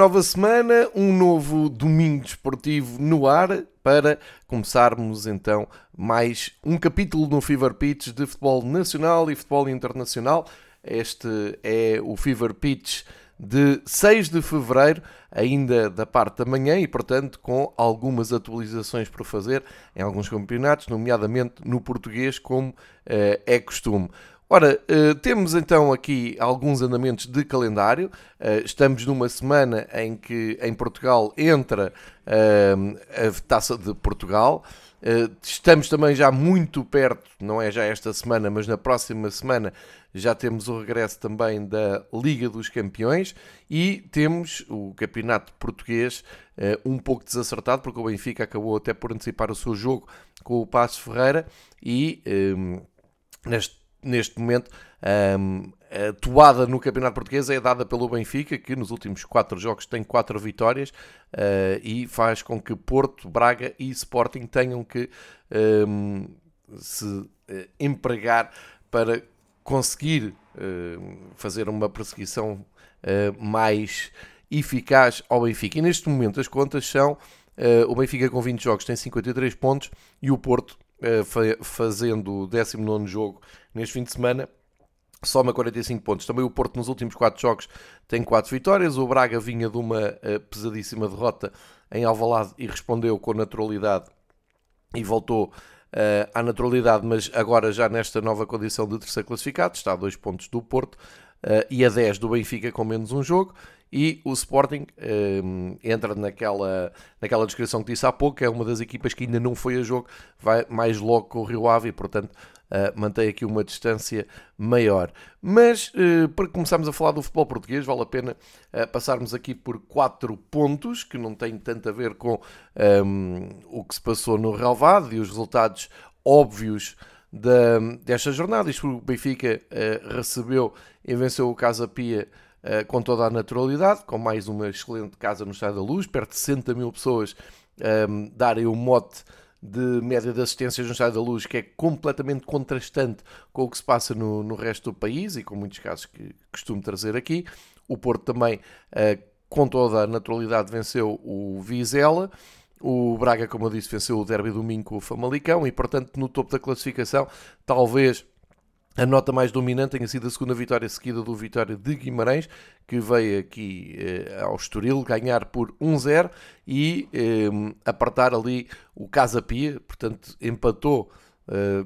Nova semana, um novo domingo desportivo no ar para começarmos então mais um capítulo no Fever Pitch de futebol nacional e futebol internacional. Este é o Fever Pitch de 6 de fevereiro, ainda da parte da manhã, e portanto com algumas atualizações para fazer em alguns campeonatos, nomeadamente no português, como uh, é costume. Ora, uh, temos então aqui alguns andamentos de calendário. Uh, estamos numa semana em que em Portugal entra a taça de Portugal. Estamos também já muito perto, não é já esta semana, mas na próxima semana já temos o regresso também da Liga dos Campeões e temos o Campeonato Português um pouco desacertado, porque o Benfica acabou até por antecipar o seu jogo com o Passo Ferreira e neste neste momento, um, a toada no Campeonato Português é dada pelo Benfica, que nos últimos quatro jogos tem quatro vitórias uh, e faz com que Porto, Braga e Sporting tenham que um, se uh, empregar para conseguir uh, fazer uma perseguição mais eficaz ao Benfica. E neste momento as contas são o Benfica com 20 jogos tem 53 pontos e o Porto fazendo o 19 jogo neste fim de semana, soma 45 pontos. Também o Porto nos últimos 4 jogos tem 4 vitórias. O Braga vinha de uma eh, pesadíssima derrota em Alvalade e respondeu com naturalidade e voltou uh, à naturalidade, mas agora já nesta nova condição de terceiro classificado, está a 2 pontos do Porto uh, e a 10 do Benfica com menos um jogo. E o Sporting um, entra naquela, naquela descrição que disse há pouco, é uma das equipas que ainda não foi a jogo, vai mais logo com o Rio Ave e, portanto, uh, mantém aqui uma distância maior. Mas uh, para começarmos a falar do futebol português, vale a pena uh, passarmos aqui por quatro pontos que não têm tanto a ver com um, o que se passou no relvado e os resultados óbvios da, desta jornada. Isto o Benfica recebeu e venceu o Casa Pia com toda a naturalidade, com mais uma excelente casa no Estado da Luz, perto de 60 mil pessoas um, darem o mote de média de assistências no Estádio da Luz que é completamente contrastante com o que se passa no, no resto do país e com muitos casos que costumo trazer aqui. O Porto também, uh, com toda a naturalidade, venceu o Vizela. O Braga, como eu disse, venceu o Derby domingo com o Famalicão e, portanto, no topo da classificação, talvez a nota mais dominante tenha sido a segunda vitória seguida do Vitória de Guimarães, que veio aqui eh, ao Estoril ganhar por 1-0 e eh, apertar ali o Casa Pia, portanto empatou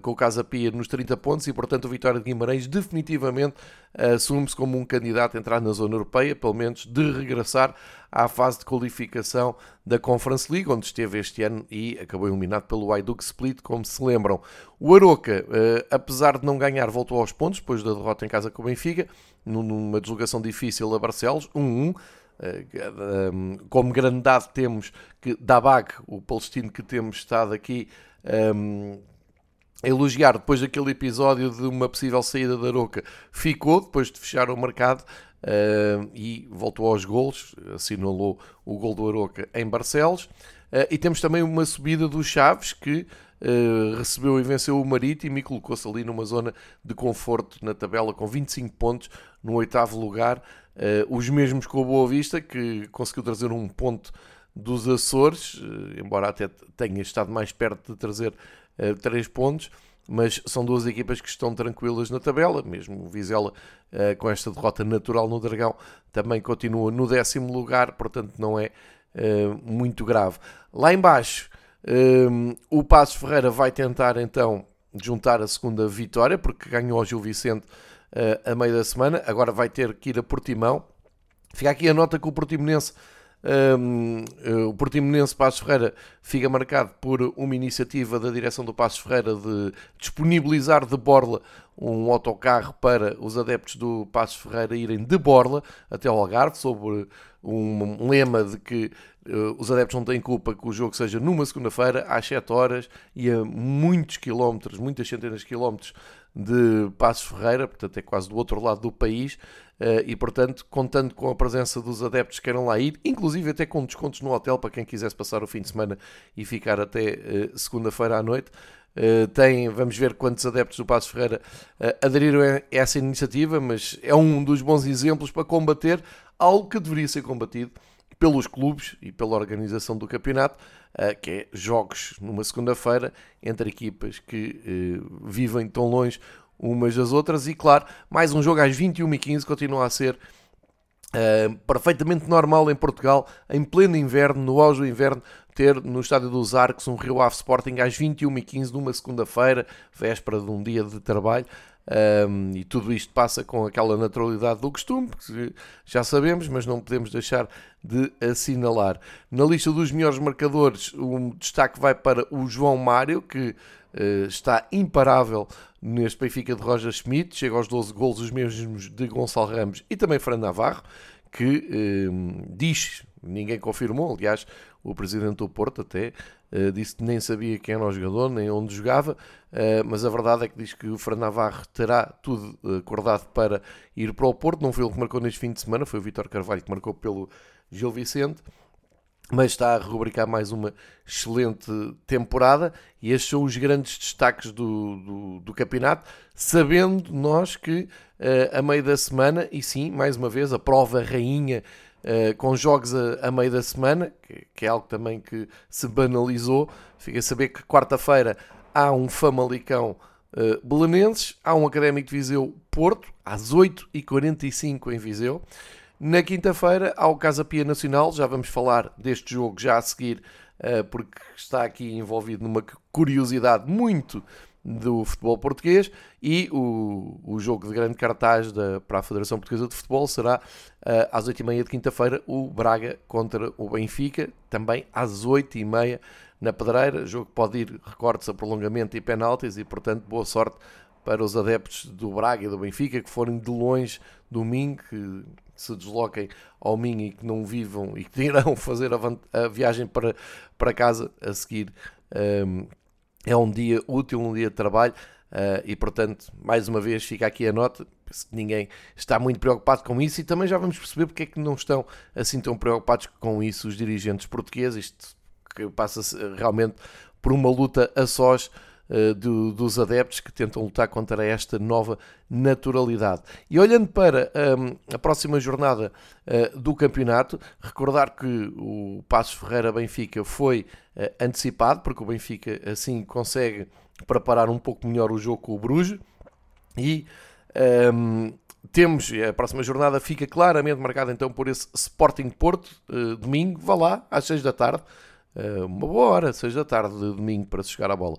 com o Casa Pia nos 30 pontos e portanto o Vitória de Guimarães definitivamente assume-se como um candidato a entrar na zona europeia, pelo menos de regressar à fase de qualificação da Conference League, onde esteve este ano e acabou eliminado pelo Hajduk Split, como se lembram. O Aroca, uh, apesar de não ganhar, voltou aos pontos depois da derrota em casa com o Benfica, numa deslocação difícil a Barcelos, 1-1. Eh, como grande dado temos que Dabag, o palestino que temos estado aqui elogiar depois daquele episódio de uma possível saída da Aroca, ficou depois de fechar o mercado uh, e voltou aos golos, assinalou o gol do Aroca em Barcelos. Uh, e temos também uma subida do Chaves que uh, recebeu e venceu o Marítimo e colocou-se ali numa zona de conforto na tabela com 25 pontos no oitavo lugar. os mesmos com o Boa Vista que conseguiu trazer um ponto dos Açores, embora até tenha estado mais perto de trazer uh, três pontos, mas são duas equipas que estão tranquilas na tabela, mesmo o Vizela uh, com esta derrota natural no Dragão também continua no décimo lugar, portanto não é uh, muito grave. Lá embaixo o Passos Ferreira vai tentar então juntar a segunda vitória, porque ganhou ao Gil Vicente a meio da semana, agora vai ter que ir a Portimão. Fica aqui a nota que o Portimonense um, eh, o Portimonense Passos Ferreira fica marcado por uma iniciativa da direção do Passos Ferreira de disponibilizar de Borla um autocarro para os adeptos do Passos Ferreira irem de Borla até ao Algarve, sobre um lema de que uh, os adeptos não têm culpa que o jogo seja numa segunda-feira, às 7 horas e a muitos quilómetros, muitas centenas de quilómetros de Passos Ferreira, portanto é quase do outro lado do país, uh, e portanto contando com a presença dos adeptos que queiram lá ir, inclusive até com descontos no hotel para quem quisesse passar o fim de semana e ficar até uh, segunda-feira à noite. Uh, tem, vamos ver quantos adeptos do Passos Ferreira aderiram a essa iniciativa, mas é um dos bons exemplos para combater algo que deveria ser combatido pelos clubes e pela organização do campeonato, que é jogos numa segunda-feira entre equipas que uh, vivem tão longe umas das outras. E claro, mais um jogo às 21h15 continua a ser uh, perfeitamente normal em Portugal, em pleno inverno, no auge do inverno, ter no Estádio dos Arcos um Rio Ave Sporting às 21h15 numa segunda-feira, véspera de um dia de trabalho. Um, e tudo isto passa com aquela naturalidade do costume, que já sabemos, mas não podemos deixar de assinalar. Na lista dos melhores marcadores, o destaque vai para o João Mário, que uh, está imparável neste Benfica de Roger Schmidt, chega aos 12 gols, os mesmos de Gonçalo Ramos e também Fran Navarro, que um, diz, ninguém confirmou, aliás, o presidente do Porto até uh, disse que nem sabia quem era o jogador, nem onde jogava, uh, mas a verdade é que diz que o Fran Navarro terá tudo acordado para ir para o Porto. Não foi ele que marcou neste fim de semana, foi o Vitor Carvalho que marcou pelo Gil Vicente. Mas está a rubricar mais uma excelente temporada e estes são os grandes destaques do, do, do campeonato, sabendo nós que uh, a meio da semana, e sim, mais uma vez, a prova rainha Uh, com jogos a, a, meio da semana, que, que, é algo também que se banalizou. Fica a saber que quarta-feira há um Famalicão uh, Belenenses, há um Académico de Viseu Porto, às 8h45 em Viseu. Na quinta-feira há o Casa Pia Nacional, já vamos falar deste jogo já a seguir, uh, porque está aqui envolvido numa curiosidade muito do futebol português e o, o jogo de grande cartaz da, para a Federação Portuguesa de Futebol será uh, às 8h30 de quinta-feira o Braga contra o Benfica, também às 8h30 na Pedreira, jogo que pode ir recortes a prolongamento e penaltis e portanto boa sorte para os adeptos do Braga e do Benfica que forem de longe domingo, que se desloquem ao Minho e que não vivam e que irão fazer a, a viagem para, para casa a seguir um, é um dia útil, um dia de trabalho uh, e, portanto, mais uma vez fica aqui a nota. Penso que ninguém está muito preocupado com isso e também já vamos perceber porque é que não estão assim tão preocupados com isso os dirigentes portugueses. Isto que passa realmente por uma luta a sós do, dos adeptos que tentam lutar contra esta nova naturalidade. E olhando para um, a próxima jornada uh, do campeonato, recordar que o Passos Ferreira Benfica foi uh, antecipado, porque o Benfica assim consegue preparar um pouco melhor o jogo com o Bruges e um, temos a próxima jornada fica claramente marcada então por esse Sporting Porto, uh, domingo, vá lá às 6 da tarde. Uh, uma boa hora, 6 da tarde de domingo para se chegar à bola.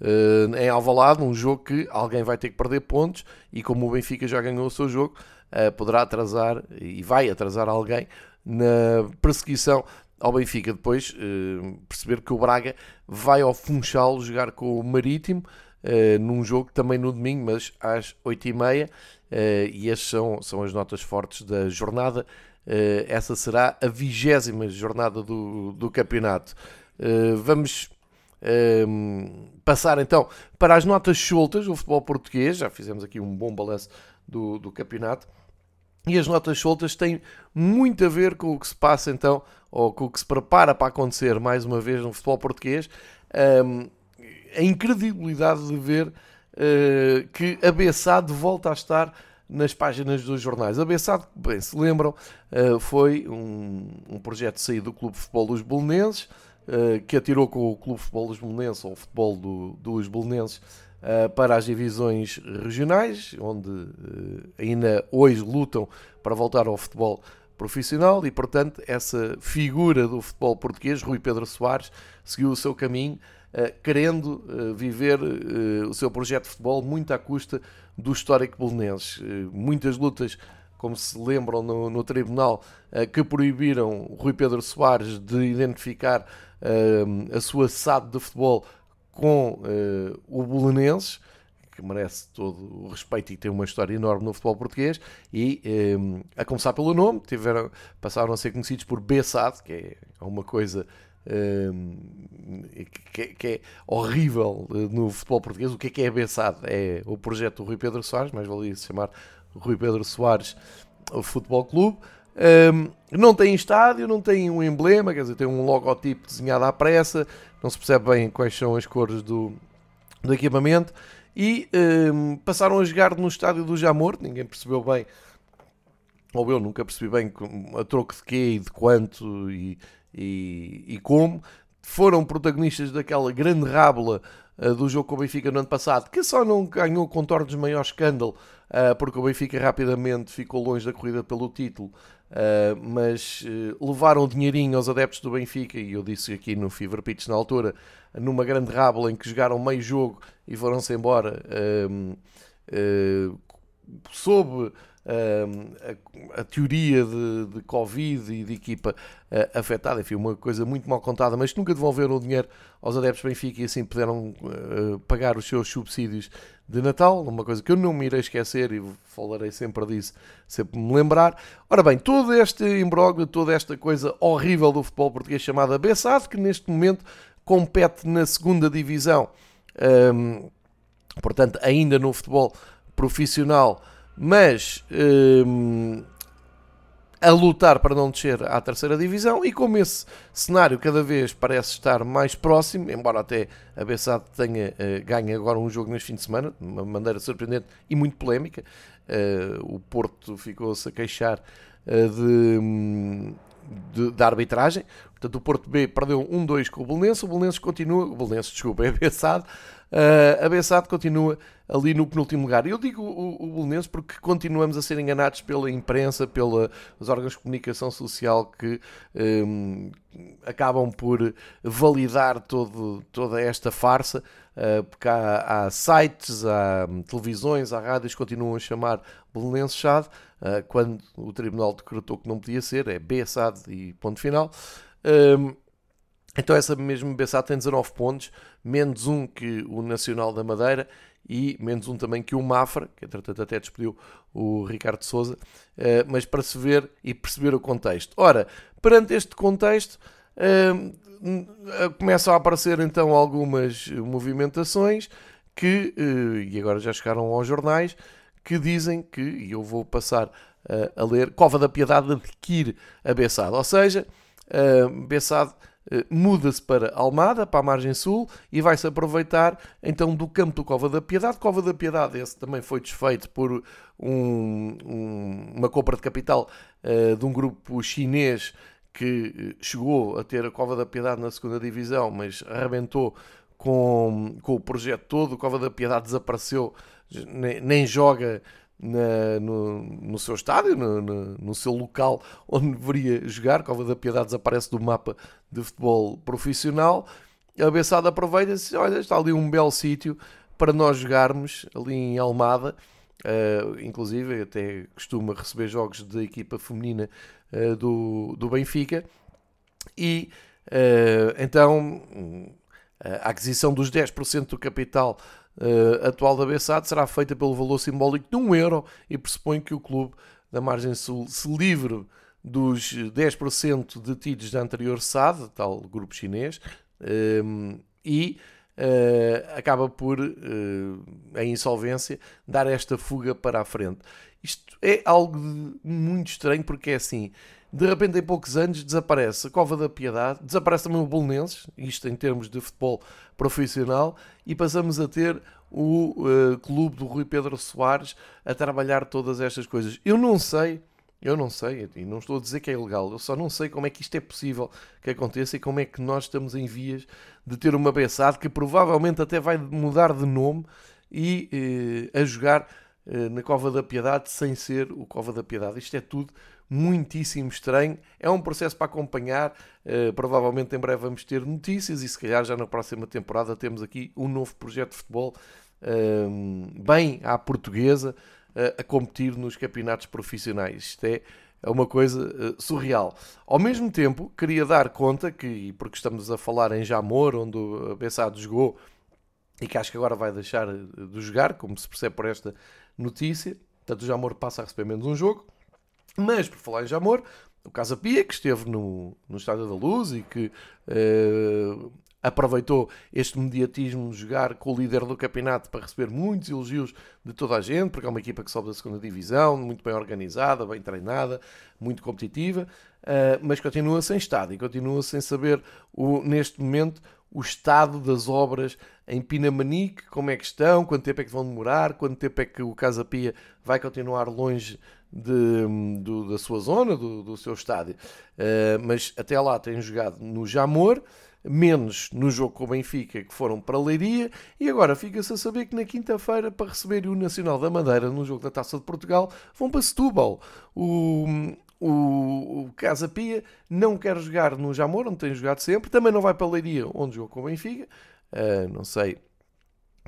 Uh, em Alvalade, um jogo que alguém vai ter que perder pontos e como o Benfica já ganhou o seu jogo, uh, poderá atrasar e vai atrasar alguém na perseguição ao Benfica. Depois perceber que o Braga vai ao Funchal jogar com o Marítimo num jogo também no domingo, mas às 8h30 e estas são, são as notas fortes da jornada eh, essa será a vigésima jornada do, do campeonato. Eh, vamos ehm, passar então para as notas soltas do futebol português. Já fizemos aqui um bom balanço do, do campeonato. E as notas soltas têm muito a ver com o que se passa então, ou com o que se prepara para acontecer mais uma vez no futebol português. Ehm, a incredibilidade de ver uh, que a Bessade volta a estar nas páginas dos jornais. A Bessade, bem se lembram, eh, foi um, um projeto saído do Clube de Futebol dos Belenenses, eh, que atirou com o Clube de Futebol dos Belenenses, ou o futebol do, dos Belenenses, eh, para as divisões regionais, onde ainda hoje lutam para voltar ao futebol profissional e, portanto, essa figura do futebol português, Rui Pedro Soares, seguiu o seu caminho, querendo viver o seu projeto de futebol muito à custa do histórico belenenses. Eh, muitas lutas, como se lembram no, no tribunal, eh, que proibiram Rui Pedro Soares de identificar eh, a sua SAD de futebol com o belenenses, que merece todo o respeito e tem uma história enorme no futebol português, e a começar pelo nome, tiveram, passaram a ser conhecidos por BSAD, que é uma coisa que, que, é horrível eh, no futebol português. O que é que é a Bessade? É o projeto do Rui Pedro Soares, mais valia se chamar Rui Pedro Soares Futebol Clube. Um, não tem estádio, não tem um emblema, quer dizer, tem um logotipo desenhado à pressa, não se percebe bem quais são as cores do, do equipamento. E um, passaram a jogar no estádio do Jamor, ninguém percebeu bem ou eu nunca percebi bem a troco de quê e de quanto e, e, e como, foram protagonistas daquela grande rábula uh, do jogo com o Benfica no ano passado, que só não ganhou contornos maior escândalo, uh, porque o Benfica rapidamente ficou longe da corrida pelo título, uh, mas levaram dinheirinho aos adeptos do Benfica, e eu disse aqui no Fever Pitch na altura, numa grande rábula em que jogaram meio jogo e foram-se embora, sob a, a, teoria de, de Covid e de equipa uh, afetada, enfim, uma coisa muito mal contada, mas nunca devolveram o dinheiro aos adeptos Benfica e assim puderam uh, pagar os seus subsídios de Natal, uma coisa que eu não me irei esquecer e falarei sempre disso, sempre me lembrar. Ora bem, todo este imbróglio, toda esta coisa horrível do futebol português chamada Bessade, que neste momento compete na segunda divisão, um, portanto, ainda no futebol profissional, mas um, a lutar para não descer à terceira divisão e como esse cenário cada vez parece estar mais próximo, embora até a Bessade tenha uh, ganho agora um jogo neste fim de semana, de uma maneira surpreendente e muito polémica, uh, o Porto ficou-se a queixar uh, de, de, de, arbitragem, portanto o Porto B perdeu 1-2 com o Belenenses, o Belenenses continua, o Belenenses, desculpa, é a Bessade, Uh, Bessade continua ali no penúltimo lugar. Eu digo o, o porque continuamos a ser enganados pela imprensa, pelos órgãos de comunicação social que um, acabam por validar todo, toda esta farsa, uh, porque há, há, sites, há televisões, há rádios que continuam a chamar Belenenses SAD, uh, quando o Tribunal decretou que não podia ser, é Bessade e ponto final. Um, então essa mesma Bessade tem 19 pontos, menos um que o Nacional da Madeira e menos um também que o Mafra, que entretanto até despediu o Ricardo Souza, eh, mas para se ver e perceber o contexto. Ora, perante este contexto, eh, começam a aparecer então algumas movimentações que, eh, e agora já chegaram aos jornais, que dizem que, e eu vou passar a ler, Cova da Piedade adquire a Bessade, ou seja, Bessade muda-se para Almada, para a margem sul, e vai-se aproveitar então do campo do Cova da Piedade. Cova da Piedade, esse também foi desfeito por um, um, uma compra de capital uh, de um grupo chinês que eh, chegou a ter a Cova da Piedade na segunda divisão, mas arrebentou com, com o projeto todo. O Cova da Piedade desapareceu, nem, nem joga na, no, no, seu estádio, no, no, no, seu local onde deveria jogar. Cova da Piedade desaparece do mapa de futebol profissional. A Bessada aproveita e diz: Olha, está ali um belo sítio para nós jogarmos ali em Almada. Uh, inclusive, até costuma receber jogos da equipa feminina uh, do, do Benfica. E uh, então a aquisição dos 10% do capital uh, atual da Bessade será feita pelo valor simbólico de 1 euro e pressupõe que o clube da Margem Sul se livre dos 10% detidos da anterior SAD, tal grupo chinês, um, ehm, e uh, acaba por, uh, em insolvência, dar esta fuga para a frente. Isto é algo muito estranho porque é assim, de repente em poucos anos desaparece a Cova da Piedade, desaparece também o Bolonenses, isto em termos de futebol profissional, e passamos a ter o uh, clube do Rui Pedro Soares a trabalhar todas estas coisas. Eu não sei, eu não sei, e não estou a dizer que é ilegal, eu só não sei como é que isto é possível que aconteça e como é que nós estamos em vias de ter uma BSAD que provavelmente até vai mudar de nome e uh, a jogar uh, na Cova da Piedade sem ser o Cova da Piedade. Isto é tudo muitíssimo estranho. É um processo para acompanhar. Uh, provavelmente em breve vamos ter notícias e se calhar já na próxima temporada temos aqui um novo projeto de futebol uh, bem à portuguesa uh, a competir nos campeonatos profissionais. Isto é é uma coisa surreal. Ao mesmo tempo, queria dar conta que, porque estamos a falar em Jamor, onde o Bessado jogou e que acho que agora vai deixar de jogar, como se percebe por esta notícia, portanto o Jamor passa a receber menos um jogo. Mas, por falar em Jamor, o Casa Pia, que esteve no, no Estádio da Luz e que uh, aproveitou este mediatismo de jogar com o líder do campeonato para receber muitos elogios de toda a gente, porque é uma equipa que sobe da segunda divisão, muito bem organizada, bem treinada, muito competitiva, uh, mas continua sem estádio e continua sem saber, o, neste momento, o estado das obras em Pinamanique, como é que estão, quanto tempo é que vão demorar, quanto tempo é que o Casa Pia vai continuar longe de, do, da sua zona, do, do seu estádio. Uh, mas até lá têm jogado no Jamor, menos no jogo com o Benfica, que foram para Leiria, e agora fica-se a saber que na quinta-feira, para receber o Nacional da Madeira no jogo da Taça de Portugal, vão para Setúbal. O, o, o Casa Pia não quer jogar no Jamor, onde tem jogado sempre, também não vai para Leiria, onde jogou com o Benfica. Uh, não sei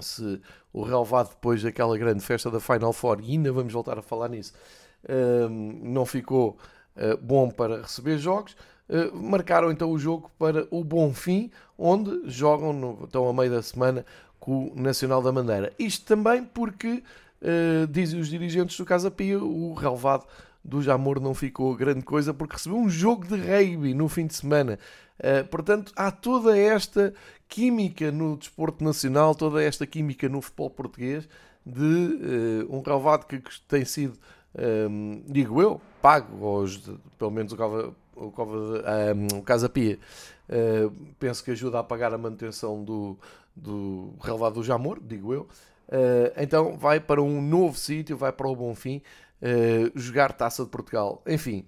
se o relevado depois daquela grande festa da Final Four, e ainda vamos voltar a falar nisso, não ficou uh, bom para receber jogos. Uh, marcaram então o jogo para o Bonfim, onde jogam, no, estão a meio da semana, com o Nacional da Madeira. Isto também porque, dizem os dirigentes do Casa Pia, o relevado do Jamor não ficou grande coisa porque recebeu um jogo de rugby no fim de semana. Uh, portanto, há toda esta química no desporto nacional, toda esta química no futebol português de uh, um relevado que tem sido, um, digo eu, pago, aos, pelo menos o, Cova, o, Cova, um, o Casa Pia, uh, penso que ajuda a pagar a manutenção do, do relevado do Jamor, digo eu. então vai para um novo sítio, vai para o Bonfim, jogar Taça de Portugal. Enfim,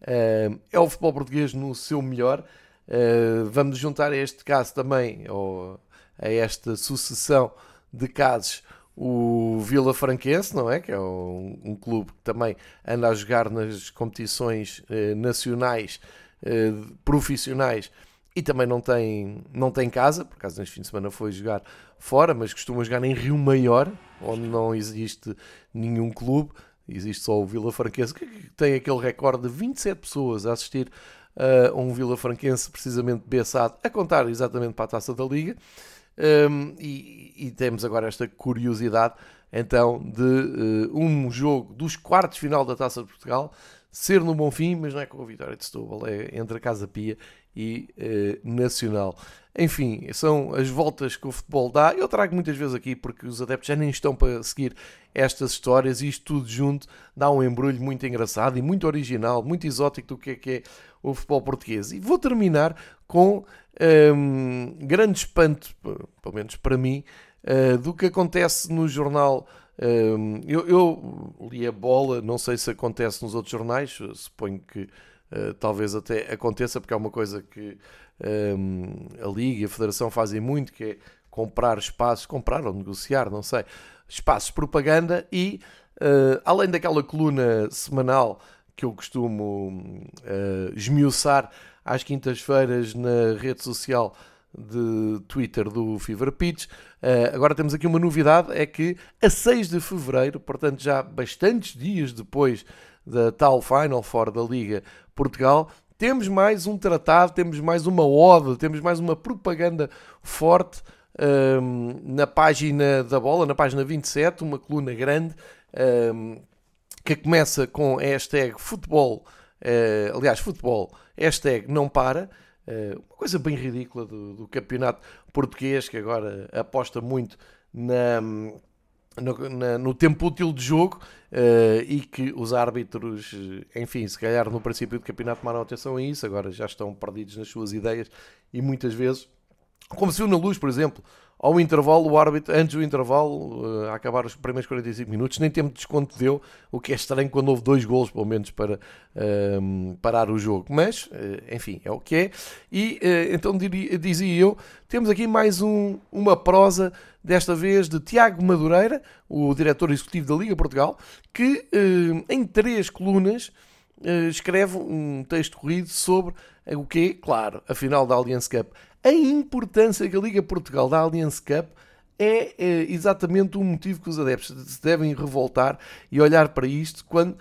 é o futebol português no seu melhor. Uh, vamos juntar a este caso também, ou a esta sucessão de casos, o Vila Franquense, não é? Que é um, um clube que também anda a jogar nas competições uh, nacionais uh, profissionais e também não tem, não tem casa, por acaso neste fim de semana foi jogar fora, mas costuma jogar em Rio Maior, onde não existe nenhum clube, existe só o Vila Franquense, que tem aquele recorde de 27 pessoas a assistir uh, um Vila Franquense precisamente beçado a contar exatamente para a Taça da Liga. Um, e, e, temos agora esta curiosidade então de uh, um jogo dos quartos final da Taça de Portugal ser no Bonfim, mas não é com a vitória de Setúbal, é entre a Casa Pia e uh, Nacional. Enfim, são as voltas que o futebol dá. Eu trago muitas vezes aqui porque os adeptos já nem estão para seguir estas histórias e isto tudo junto dá um embrulho muito engraçado e muito original, muito exótico do que é que é o futebol português. E vou terminar com um, grande espanto, pelo menos para mim, uh, do que acontece no jornal. Um, eu, eu, li a bola, não sei se acontece nos outros jornais, suponho que uh, talvez até aconteça, porque é uma coisa que um, a Liga e a Federação fazem muito, que é comprar espaços, comprar ou negociar, não sei, espaços de propaganda e, uh, além daquela coluna semanal que eu costumo uh, esmiuçar às quintas-feiras na rede social de Twitter do Fever Pitch. Uh, agora temos aqui uma novidade: é que a 6 de fevereiro, portanto, já bastantes dias depois da tal Final Four da Liga Portugal, temos mais um tratado, temos mais uma ode, temos mais uma propaganda forte um, ehm, na página da bola, na página 27, uma coluna grande. Um, ehm, que começa com a hashtag futebol, uh, aliás, futebol, hashtag não para, uh, uma coisa bem ridícula do, do, campeonato português, que agora aposta muito na, no, na, no tempo útil de jogo uh, e que os árbitros, enfim, se calhar no princípio do campeonato tomaram atenção a isso, agora já estão perdidos nas suas ideias e muitas vezes, como se viu na luz, por exemplo, ao intervalo, o árbitro, antes do intervalo, eh, a acabar os primeiros 45 minutos, nem tempo de desconto deu, o que é estranho quando houve dois golos, pelo menos, para um, ehm, parar o jogo. Mas, eh, enfim, é o que é. E uh, então diria, dizia eu, temos aqui mais um, uma prosa, desta vez de Tiago Madureira, o diretor executivo da Liga Portugal, que em três colunas escreve um texto corrido sobre o que, claro, a final da Allianz Cup a importância que a Liga Portugal da Allianz Cup é, é exatamente o motivo que os adeptos se devem revoltar e olhar para isto quando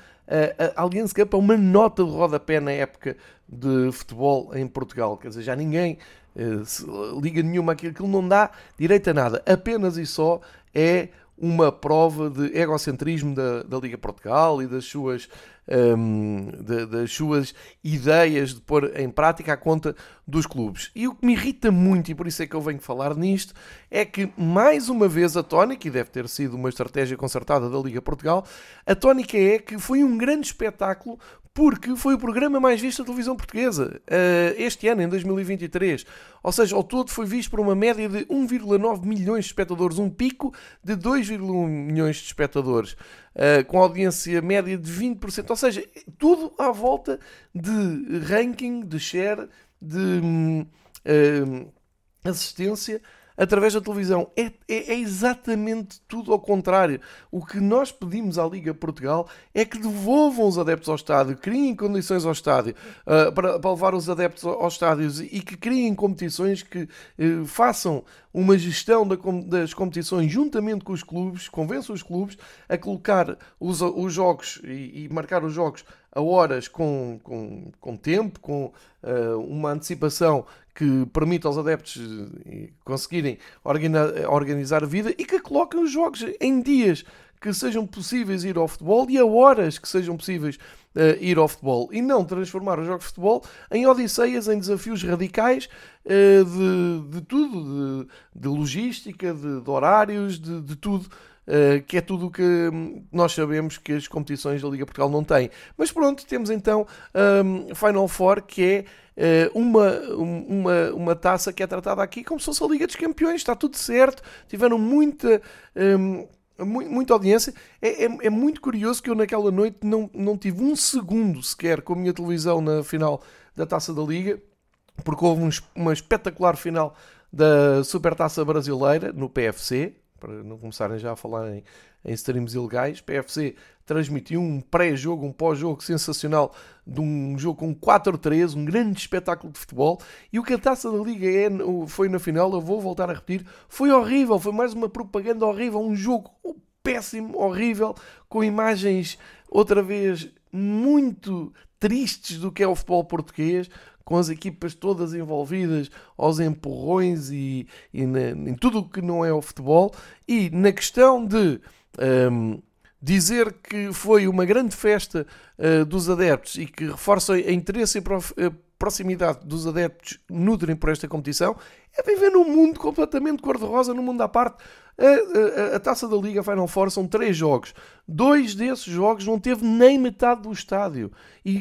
a Allianz Cup é uma nota de rodapé na época de futebol em Portugal. Quer dizer, já ninguém uh, liga nenhuma aquilo, aquilo não dá direito a nada. Apenas e só é uma prova de egocentrismo da, da Liga Portugal e das suas um, de, das suas ideias de pôr em prática à conta dos clubes. E o que me irrita muito, e por isso é que eu venho falar nisto, é que mais uma vez a tónica, e deve ter sido uma estratégia concertada da Liga Portugal, a tónica é que foi um grande espetáculo porque foi o programa mais visto da televisão portuguesa uh, este ano, em 2023. Ou seja, ao todo foi visto por uma média de 1,9 milhões de espectadores, um pico de 2,1 milhões de espectadores, uh, com audiência média de 20%. Ou seja, tudo à volta de ranking, de share, de uh, assistência através da televisão. É, é, é, exatamente tudo ao contrário. O que nós pedimos à Liga Portugal é que devolvam os adeptos ao estádio, criem condições ao estádio uh, para, para, levar os adeptos aos estádios e que criem competições que uh, façam uma gestão da, das competições juntamente com os clubes, convençam os clubes a colocar os, os jogos e, e marcar os jogos a horas com, com, com tempo, com uh, uma antecipação que permita aos adeptos eh, conseguirem organizar a vida e que coloquem os jogos em dias que sejam possíveis ir ao futebol e a horas que sejam possíveis uh, ir ao futebol e não transformar os jogos de futebol em odisseias, em desafios radicais uh, de, de tudo, de, de logística, de, de horários, de, de tudo. Uh, que é tudo o que nós sabemos que as competições da Liga Portugal não têm. Mas pronto, temos então um, Final Four, que é eh, uma, uma, uma taça que é tratada aqui como se fosse a Liga dos Campeões, está tudo certo, tiveram muita. Um, muita audiência. É, é, é, muito curioso que eu naquela noite não, não tive um segundo sequer com a minha televisão na final da Taça da Liga, porque houve um, uma espetacular final da Supertaça Brasileira no PFC, para não começarem já a falar em, em streams ilegais. PFC transmitiu um pré-jogo, um pós-jogo sensacional de um jogo com 4-3, um grande espetáculo de futebol. E o que a taça da Liga é, foi na final, eu vou voltar a repetir, foi horrível, foi mais uma propaganda horrível, um jogo péssimo, horrível, com imagens outra vez muito tristes do que é o futebol português, com as equipas todas envolvidas aos empurrões e, e na, em tudo o que não é o futebol. E na questão de um, dizer que foi uma grande festa uh, dos adeptos e que reforça a interesse e a proximidade dos adeptos nutrem por esta competição, é viver num mundo completamente cor-de-rosa, num mundo à parte. A, a, a, taça da Liga Final Four são três jogos. Dois desses jogos não teve nem metade do estádio. E,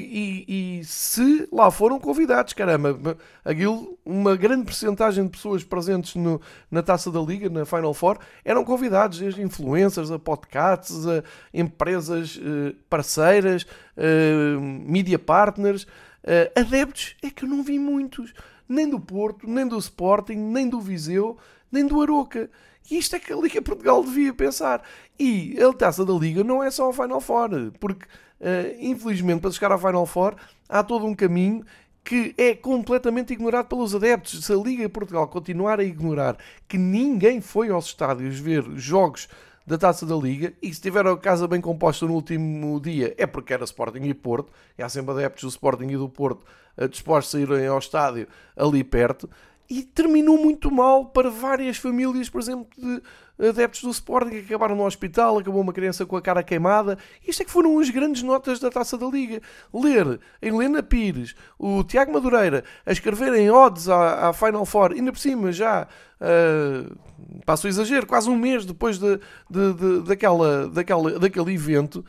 e, e se lá foram convidados, caramba, aquilo, uma grande porcentagem de pessoas presentes no, na taça da Liga, na Final Four, eram convidados, desde influencers, a podcasts, a empresas uh, parceiras, uh, media partners, uh, adeptos. É que eu não vi muitos nem do Porto, nem do Sporting, nem do Viseu, nem do Aroca. E isto é que a Liga Portugal devia pensar. E a taça da Liga não é só o Final Four, porque uh, infelizmente para chegar ao Final Four há todo um caminho que é completamente ignorado pelos adeptos. Se a Liga Portugal continuar a ignorar que ninguém foi aos estádios ver jogos da Taça da Liga e se tiver a casa bem composta no último dia é porque era Sporting e Porto, e há sempre adeptos do Sporting e do Porto eh, dispostos a irem ao estádio ali perto, e terminou muito mal para várias famílias, por exemplo, de adeptos do Sporting que acabaram no hospital, acabou uma criança com a cara queimada. Isto é que foram as grandes notas da Taça da Liga. Ler a Helena Pires, o Tiago Madureira a escreverem odds à, à Final Four, ainda por cima já, uh, passo o exagero, quase um mês depois de, de, de, daquela, daquela, daquele evento.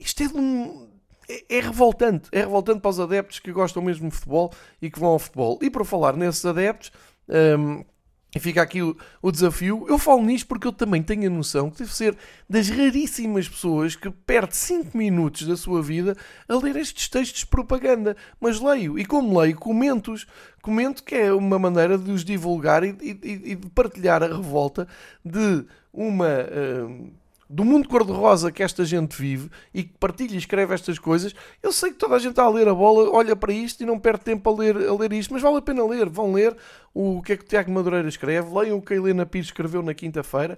Isto é de um é, é, revoltante. É revoltante para os adeptos que gostam mesmo de futebol e que vão ao futebol. E para falar nesses adeptos, um, e fica aqui o, o, desafio. Eu falo nisto porque eu também tenho a noção que deve ser das raríssimas pessoas que perde 5 minutos da sua vida a ler estes textos de propaganda. Mas leio, e como leio, comento-os. Comento que é uma maneira de os divulgar e, e, e de partilhar a revolta de uma. Uh, do mundo cor-de-rosa que esta gente vive e que partilha e escreve estas coisas, eu sei que toda a gente está a ler a bola, olha para isto e não perde tempo a ler, a ler isto, mas vale a pena ler. Vão ler o que é que o Tiago Madureira escreve, leiam o que a Helena Pires escreveu na quinta-feira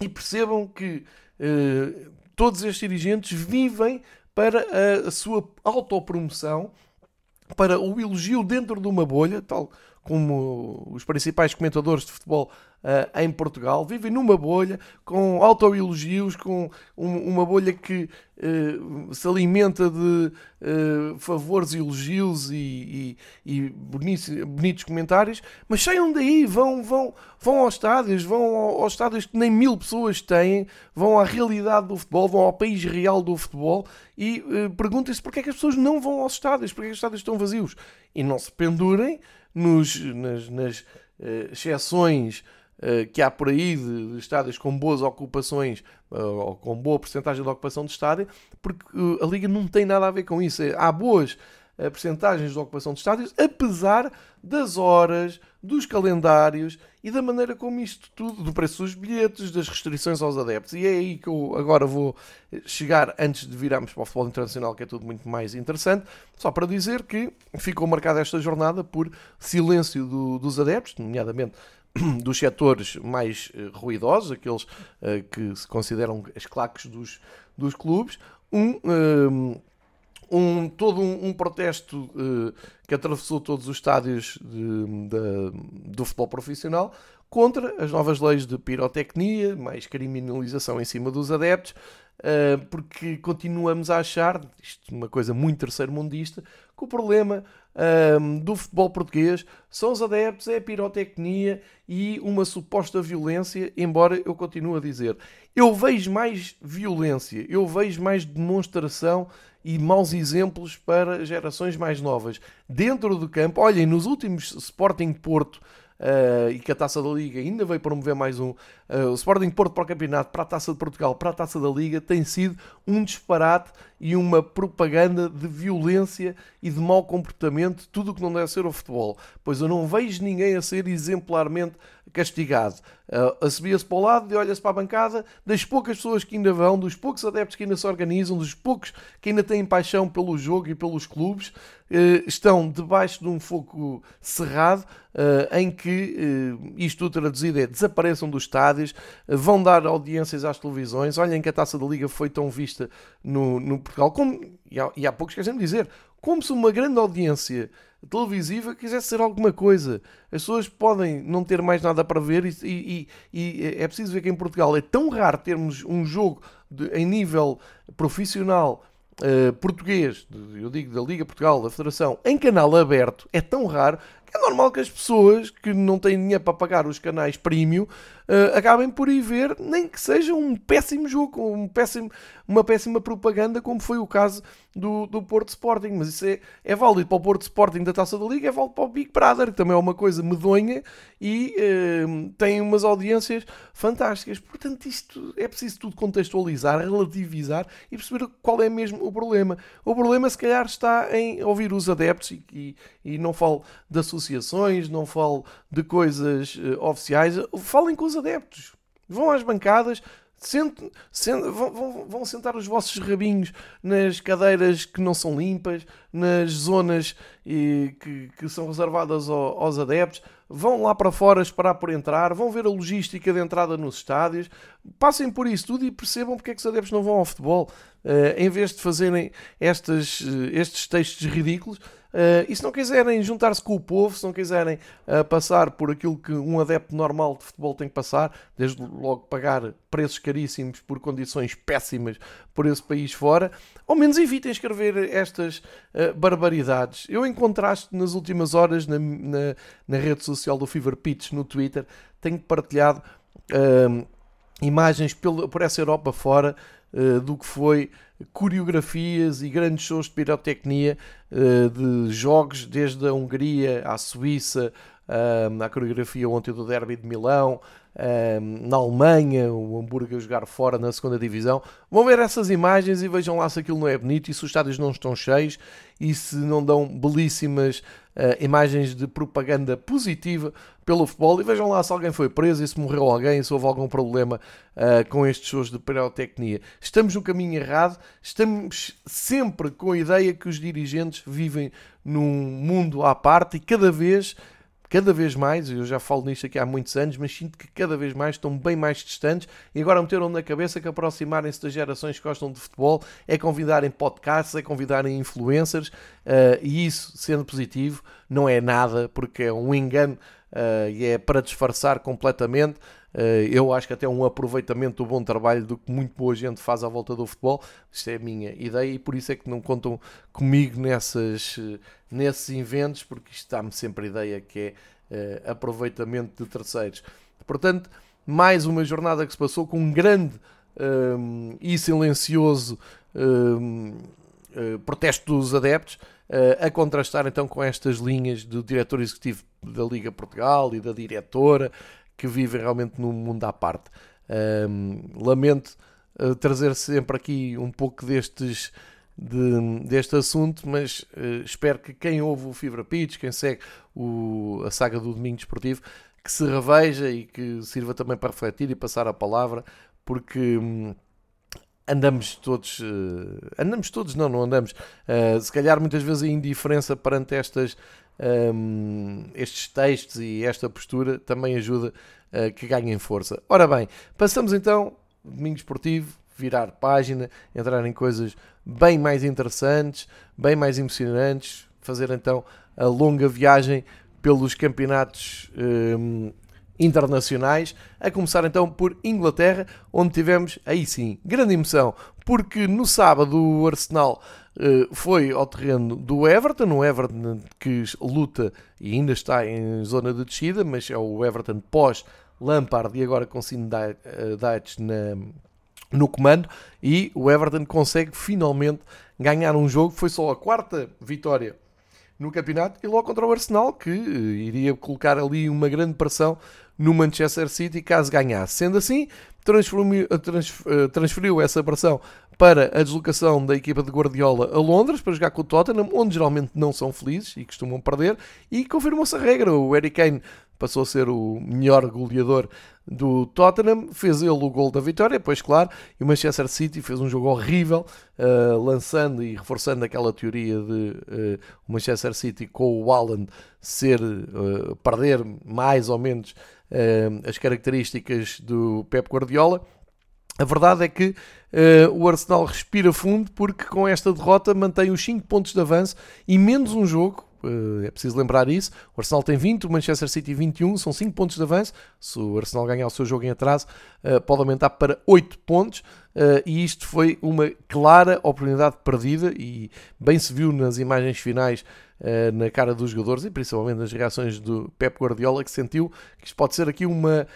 e percebam que eh, todos estes dirigentes vivem para a, a sua autopromoção, para o elogio dentro de uma bolha, tal como os principais comentadores de futebol uh, em Portugal, vivem numa bolha com autoelogios, com um, uma bolha que uh, se alimenta de uh, favores elogios e, e, e bonitos, comentários, mas saiam daí, vão, vão, vão aos estádios, vão aos estádios que nem mil pessoas têm, vão à realidade do futebol, vão ao país real do futebol e perguntem-se porque é que as pessoas não vão aos estádios, porque é que os estádios estão vazios. E não se pendurem nos, nas, nas uh, exceções que há por aí de, estádios com boas ocupações uh, ou com boa porcentagem de ocupação de estádio, porque a Liga não tem nada a ver com isso. Há boas porcentagens de ocupação de estádios, apesar das horas, dos calendários e da maneira como isto tudo, do preço dos bilhetes, das restrições aos adeptos. E é aí que eu agora vou chegar antes de virarmos para o futebol internacional, que é tudo muito mais interessante. Só para dizer que ficou marcada esta jornada por silêncio do, dos adeptos, nomeadamente dos setores mais uh, ruidosos, aqueles uh, que se consideram as claques dos, dos clubes, um, um, um todo um, um protesto uh, que atravessou todos os estádios de, de, do futebol profissional contra as novas leis de pirotecnia, mais criminalização em cima dos adeptos, porque continuamos a achar, isto é uma coisa muito terceiro-mundista, que o problema um, do futebol português são os adeptos, é a pirotecnia e uma suposta violência, embora eu continue a dizer, eu vejo mais violência, eu vejo mais demonstração e maus exemplos para gerações mais novas. Dentro do campo, olhem, nos últimos Sporting Porto uh, e que a Taça da Liga ainda veio promover mais um. Uh, o Sporting Porto para o campeonato, para a Taça de Portugal, para a Taça da Liga, tem sido um disparate e uma propaganda de violência e de mau comportamento, tudo o que não deve ser o futebol. Pois eu não vejo ninguém a ser exemplarmente castigado. Uh, Assobia-se para o lado e olha-se para a bancada das poucas pessoas que ainda vão, dos poucos adeptos que ainda se organizam, dos poucos que ainda têm paixão pelo jogo e pelos clubes, uh, estão debaixo de um fogo cerrado uh, em que uh, isto traduzido é desapareçam dos estádios, vão dar audiências às televisões. Olhem que a taça da Liga foi tão vista no, no Portugal, como, e há, e há poucos querem dizer, como se uma grande audiência televisiva quisesse ser alguma coisa. As pessoas podem não ter mais nada para ver e, e, e é preciso ver que em Portugal é tão raro termos um jogo de, em nível profissional uh, português, eu digo da Liga Portugal, da Federação, em canal aberto, é tão raro é normal que as pessoas que não têm dinheiro para pagar os canais premium uh, acabem por ir ver, nem que seja um péssimo jogo, um péssimo, uma péssima propaganda, como foi o caso do, do Porto Sporting. Mas isso é, é válido para o Porto Sporting da Taça da Liga, é válido para o Big Brother, que também é uma coisa medonha e uh, tem umas audiências fantásticas. Portanto, isto é preciso tudo contextualizar, relativizar e perceber qual é mesmo o problema. O problema, se calhar, está em ouvir os adeptos e, e, e não falo da associações, não falo de coisas uh, oficiais, falem com os adeptos. Vão às bancadas, vão, vão, sentar os vossos rabinhos nas cadeiras que não são limpas, nas zonas e, que, que, são reservadas ao, aos adeptos, vão lá para fora esperar por entrar, vão ver a logística de entrada nos estádios, passem por isso tudo e percebam porque é que os adeptos não vão ao futebol, uh, em vez de fazerem estas, uh, estes textos ridículos Uh, e se não quiserem juntar-se com o povo, se não quiserem uh, passar por aquilo que um adepto normal de futebol tem que passar, desde logo pagar preços caríssimos por condições péssimas por esse país fora, ao menos evitem escrever estas uh, barbaridades. Eu, em contraste, nas últimas horas, na, na, na, rede social do Fever Pitch, no Twitter, tenho partilhado imagens pelo, por essa Europa fora do que foi coreografias e grandes shows de pirotecnia uh, de jogos desde a Hungria à Suíça, uh, à coreografia ontem do Derby de Milão, uh, na Alemanha, o Hamburgo a jogar fora na segunda divisão. Vão ver essas imagens e vejam lá se aquilo não é bonito e se os estádios não estão cheios e se não dão belíssimas uh, imagens de propaganda positiva pelo futebol e vejam lá se alguém foi preso e se morreu alguém, se houve algum problema uh, com estes shows de pirotecnia. Estamos no caminho errado, estamos sempre com a ideia que os dirigentes vivem num mundo à parte e cada vez cada vez mais, eu já falo nisto aqui há muitos anos, mas sinto que cada vez mais estão bem mais distantes e agora meteram na cabeça que aproximarem-se das gerações que gostam de futebol é convidarem podcasts, é convidarem influencers uh, e isso, sendo positivo, não é nada porque é um engano uh, e é para disfarçar completamente. Uh, eu acho que até um aproveitamento do bom trabalho do que muito boa gente faz à volta do futebol. Isto é a minha ideia e por isso é que não contam comigo nessas, nesses inventos, porque isto dá-me sempre a ideia que é uh, aproveitamento de terceiros. Portanto, mais uma jornada que se passou com um grande um, e silencioso um, uh, protesto dos adeptos a contrastar então com estas linhas do diretor executivo da Liga Portugal e da diretora que vivem realmente num mundo à parte. Um, lamento uh, trazer sempre aqui um pouco destes de, deste assunto, mas uh, espero que quem ouve o Fibra Pitch, quem segue o, a saga do Domingo Desportivo, que se reveja e que sirva também para refletir e passar a palavra, porque um, andamos todos, uh, andamos todos, não, não andamos, uh, se calhar muitas vezes a indiferença perante estas, um, estes textos e esta postura também ajuda a que ganhem força. Ora bem, passamos então, domingo esportivo, virar página, entrar em coisas bem mais interessantes, bem mais emocionantes, fazer então a longa viagem pelos campeonatos um, internacionais, a começar então por Inglaterra, onde tivemos aí sim grande emoção, porque no sábado o Arsenal foi ao terreno do Everton, o Everton que luta e ainda está em zona de descida, mas é o Everton pós Lampard e agora com Sim Dites na no comando e o Everton consegue finalmente ganhar um jogo. Foi só a quarta vitória no campeonato e logo contra o Arsenal, que eh, iria colocar ali uma grande pressão no Manchester City caso ganhasse. Sendo assim, transferiu, eh, eh, transferiu essa pressão para a deslocação da equipa de Guardiola a Londres para jogar com o Tottenham, onde geralmente não são felizes e costumam perder, e confirmou-se a regra. O Harry Kane passou a ser o melhor goleador do Tottenham, fez ele o gol da vitória, pois claro, e o Manchester City fez um jogo horrível, uh, lançando e reforçando aquela teoria de uh, o Manchester City com o Haaland ser, uh, perder mais ou menos as características do Pep Guardiola. A verdade é que uh, o Arsenal respira fundo porque com esta derrota mantém os 5 pontos de avanço e menos um jogo eh, é preciso lembrar isso. O Arsenal tem 20, o Manchester City 21, são 5 pontos de avanço. Se o Arsenal ganhar o seu jogo em atraso, eh, pode aumentar para 8 pontos. E isto foi uma clara oportunidade perdida e bem se viu nas imagens finais na cara dos jogadores e principalmente nas reações do Pep Guardiola que sentiu que isto pode ser aqui uma,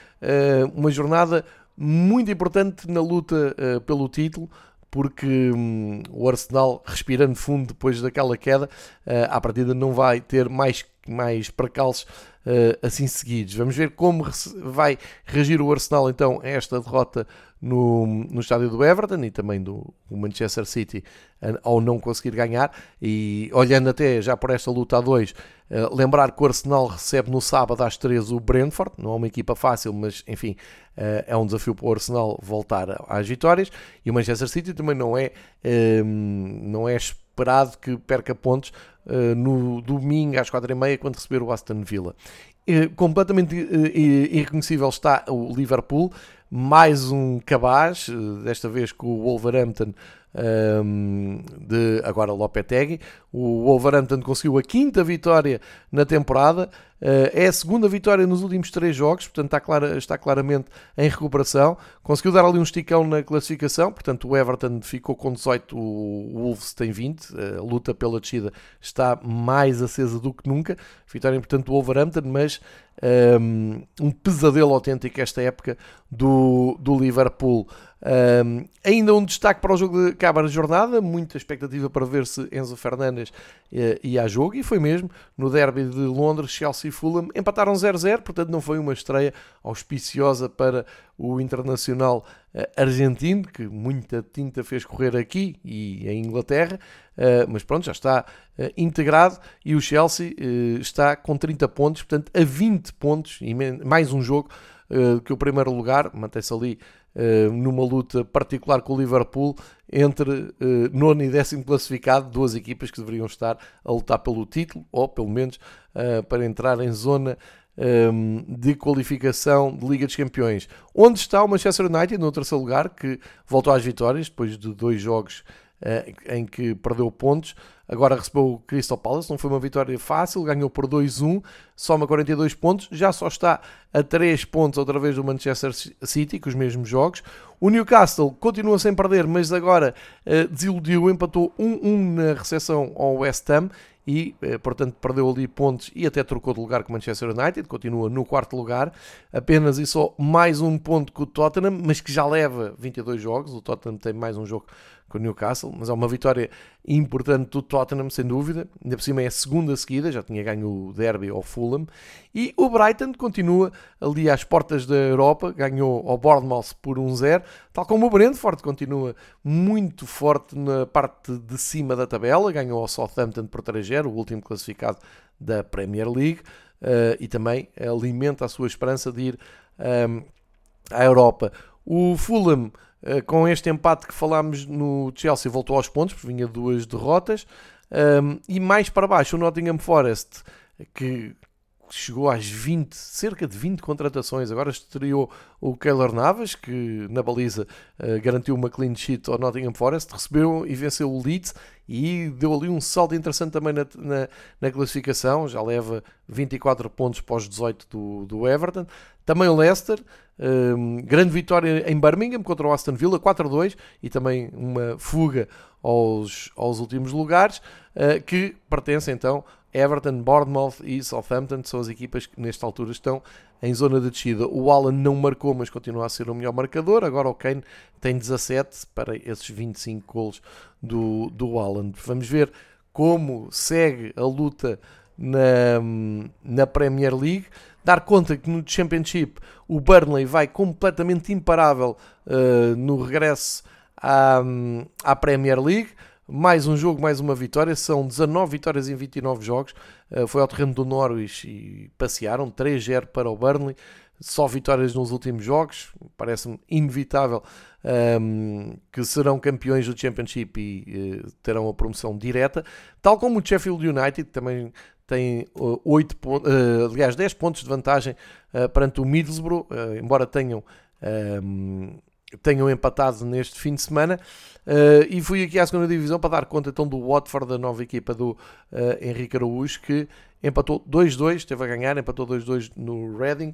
uma jornada muito importante na luta pelo título porque hum, o Arsenal, respirando fundo depois daquela queda, uh, à partida não vai ter mais, mais percalços uh, assim seguidos. Vamos ver como vai reagir o Arsenal então a esta derrota no, no estádio do Everton e também do Manchester City ao não conseguir ganhar. E olhando até já por esta luta a dois, uh, lembrar que o Arsenal recebe no sábado às 3 o Brentford, não é uma equipa fácil, mas enfim, uh, é um desafio para o Arsenal voltar às vitórias. E o Manchester City também não é, uh, não é esperado que perca pontos uh, no domingo às 4h30 quando receber o Aston Villa. completamente irreconhecível está o Liverpool mais um cabaz, eh, desta vez com o Wolverhampton um, de agora Lopetegui. O Wolverhampton conseguiu a quinta vitória na temporada, uh, é a segunda vitória nos últimos três jogos, portanto está, clara, está claramente em recuperação. Conseguiu dar ali um esticão na classificação, portanto o Everton ficou com 18, o Wolves tem 20. A luta pela descida está mais acesa do que nunca. Vitória importante do Wolverhampton, mas um, um pesadelo autêntico esta época do, do Liverpool. Um, ainda um destaque para o jogo de cabo de jornada, muita expectativa para ver se Enzo Fernandes uh, ia a jogo, e foi mesmo. No derby de Londres, Chelsea e Fulham, empataram 0-0, portanto não foi uma estreia auspiciosa para o internacional uh, argentino, que muita tinta fez correr aqui e em Inglaterra, uh, mas pronto, já está integrado, e o Chelsea está com 30 pontos, portanto a 20 pontos, e mais um jogo que o primeiro lugar, mantém-se ali numa luta particular com o Liverpool entre nono e décimo classificado, duas equipas que deveriam estar a lutar pelo título, ou pelo menos para entrar em zona um, de qualificação de Liga dos Campeões. Onde está o Manchester United, no terceiro lugar, que voltou às vitórias depois de dois jogos em que perdeu pontos. Agora recebeu o Crystal Palace, não foi uma vitória fácil, ganhou por 2-1, soma 42 pontos, já só está a 3 pontos outra vez do Manchester City, com os mesmos jogos. O Newcastle continua sem perder, mas agora uh, desiludiu, empatou 1-1 na recepção ao West Ham e, eh, portanto, perdeu ali pontos e até trocou de lugar com o Manchester United, continua no quarto lugar, apenas e só mais um ponto com o Tottenham, mas que já leva 22 jogos. O Tottenham tem mais um jogo com o Newcastle, mas é uma vitória importante do Tottenham, sem dúvida. Ainda por cima é a segunda seguida, já tinha ganho o Derby ao Fulham. E o Brighton continua ali às portas da Europa, ganhou ao Bournemouth por 1-0, tal como o Brentford continua muito forte na parte de cima da tabela, ganhou ao Southampton por 3-0, o último classificado da Premier League, uh, e também alimenta a sua esperança de ir ehm, à Europa. O Fulham eh, com este empate que falámos no Chelsea, voltou aos pontos, porque vinha duas derrotas. E mais para baixo, o Nottingham Forest, que chegou às 20, cerca de 20 contratações. Agora estreou o Keylor Navas, que na baliza uh, garantiu uma clean sheet ao Nottingham Forest, recebeu e venceu o Leeds e deu ali um salto interessante também na, na, na classificação. Já leva 24 pontos pós 18 do, do Everton. Também o Leicester, um, grande vitória em Birmingham contra o Aston Villa, 4-2, e também uma fuga aos, aos últimos lugares, uh, que pertencem então Everton, Bournemouth e Southampton, são as equipas que nesta altura estão em zona de descida. O Alan não marcou, mas continua a ser o melhor marcador. Agora o Kane tem 17 para esses 25 gols do, do Alan. Vamos ver como segue a luta na, na Premier League dar conta que no Championship o Burnley vai completamente imparável uh, no regresso à, à Premier League. Mais um jogo, mais uma vitória. São 19 vitórias em 29 jogos. Uh, foi ao terreno do Norwich e passearam 3-0 para o Burnley. Só vitórias nos últimos jogos. Parece-me inevitável um, ehm, que serão campeões do Championship e uh, terão a promoção direta. Tal como o Sheffield United, também tem uh, 8 pontos, uh, aliás, 10 pontos de vantagem uh, perante o Middlesbrough, uh, embora tenham, um, tenham empatado neste fim de semana. Uh, e fui aqui à segunda divisão para dar conta então do Watford, da nova equipa do Henrique Araújo, que empatou 2-2, esteve a ganhar, empatou 2-2 no Reading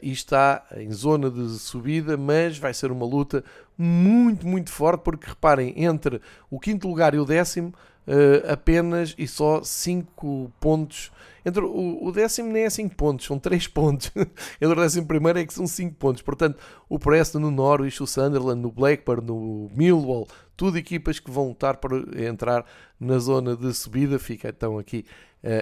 e está em zona de subida, mas vai ser uma luta muito, muito forte, porque reparem, entre o quinto lugar e o décimo uh, apenas e só 5 pontos. Entre o, o, décimo nem é 5 pontos, são 3 pontos. Entre o décimo primeiro é que são 5 pontos. Portanto, o Preston no Norwich, o Sunderland, no Blackburn, no Millwall, tudo equipas que vão lutar para entrar na zona de subida. Fica então aqui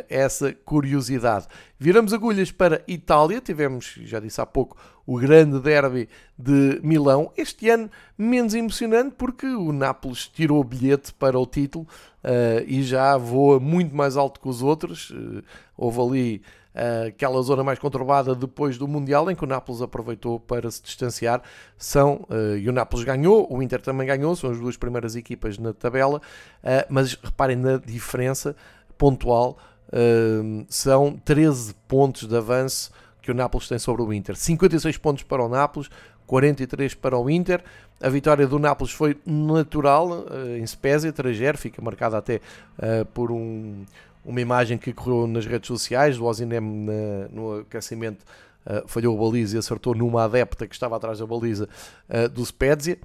essa curiosidade. Viramos agulhas para Itália. Tivemos, já disse há pouco, o grande derby de Milão. Este ano menos emocionante porque o Nápoles tirou o bilhete para o título uh, e já voa muito mais alto que os outros. Uh, houve ali uh, aquela zona mais conturbada depois do Mundial em que o Nápoles aproveitou para se distanciar. São, e o Nápoles ganhou, o Inter também ganhou, são as duas primeiras equipas na tabela, mas reparem na diferença pontual. são 13 pontos de avanço que o Nápoles tem sobre o Inter. 56 pontos para o Nápoles, 43 para o Inter. A vitória do Nápoles foi natural uh, em Spezia, 3 fica marcada até uh, por um, uma imagem que correu nas redes sociais do Ozinem no aquecimento. Uh, falhou a baliza e acertou numa adepta que estava atrás da baliza do Spezia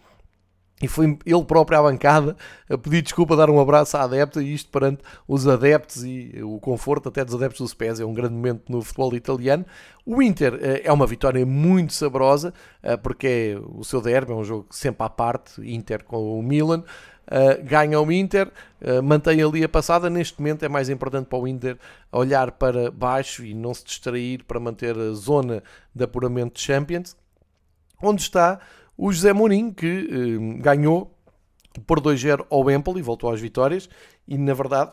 e foi ele próprio à bancada a pedir desculpa, a dar um abraço à adepta e isto perante os adeptos e o conforto até dos adeptos do Spezia. É um grande momento no futebol italiano. O Inter eh, é uma vitória muito saborosa eh, porque é o seu derby, é um jogo sempre à parte, Inter com o Milan. Uh, ganha o Inter, mantém ali a passada. Neste momento é mais importante para o Inter olhar para baixo e não se distrair para manter a zona de apuramento de Champions, onde está o José Mourinho, que eh, ganhou por 2-0 ao Empoli, voltou às vitórias, e na verdade,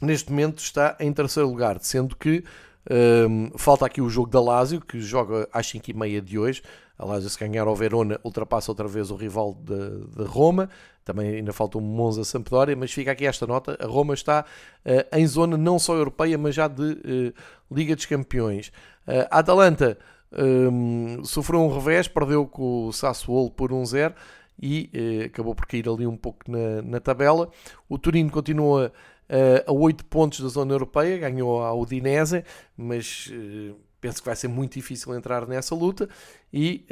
neste momento está em terceiro lugar, sendo que Um, falta aqui o jogo da Lazio, que joga às 5h30 de hoje. A Lazio, se ganhar ao Verona, ultrapassa outra vez o rival de, de Roma. Também ainda falta um Monza Sampdoria, mas fica aqui esta nota: a Roma está uh, em zona não só europeia, mas já de uh, Liga dos Campeões. Uh, a Atalanta um, sofreu um revés, perdeu com o Sassuolo por 1-0 e acabou por cair ali um pouco na, na tabela. O Turino continua a 8 pontos da zona europeia, ganhou a Udinese, mas penso que vai ser muito difícil entrar nessa luta. E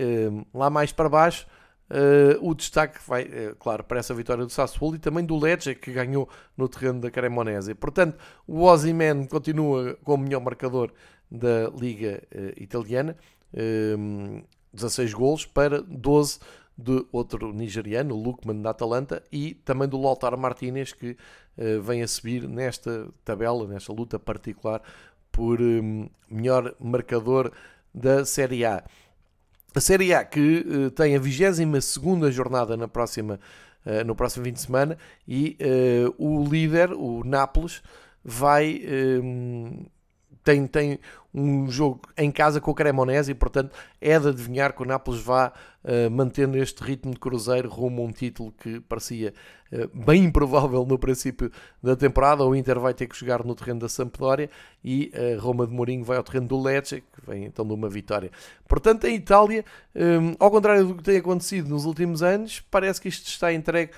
lá mais para baixo, o destaque vai, claro, para essa vitória do Sassuolo e também do Lecce, que ganhou no terreno da Cremonese. Portanto, o Ozyman continua como melhor marcador da Liga Italiana, 16 golos para 12 de outro nigeriano, o Lukman da Atalanta, e também do Lautaro Martinez, que uh, vem a subir nesta tabela, nesta luta particular, por um, melhor marcador da Série A. A Série A que uh, tem a 22 jornada na próxima, uh, no próximo fim de semana e o líder, o Nápoles, vai um, tem, tem um jogo em casa com o Cremonese e, portanto, é de adivinhar que o Nápoles vá uh, mantendo este ritmo de cruzeiro rumo a um título que parecia uh, bem improvável no princípio da temporada. O Inter vai ter que jogar no terreno da Sampdoria e a uh, eh, Roma de Mourinho vai ao terreno do Lecce, que vem então de uma vitória. Portanto, em Itália, um, ao contrário do que tem acontecido nos últimos anos, parece que isto está entregue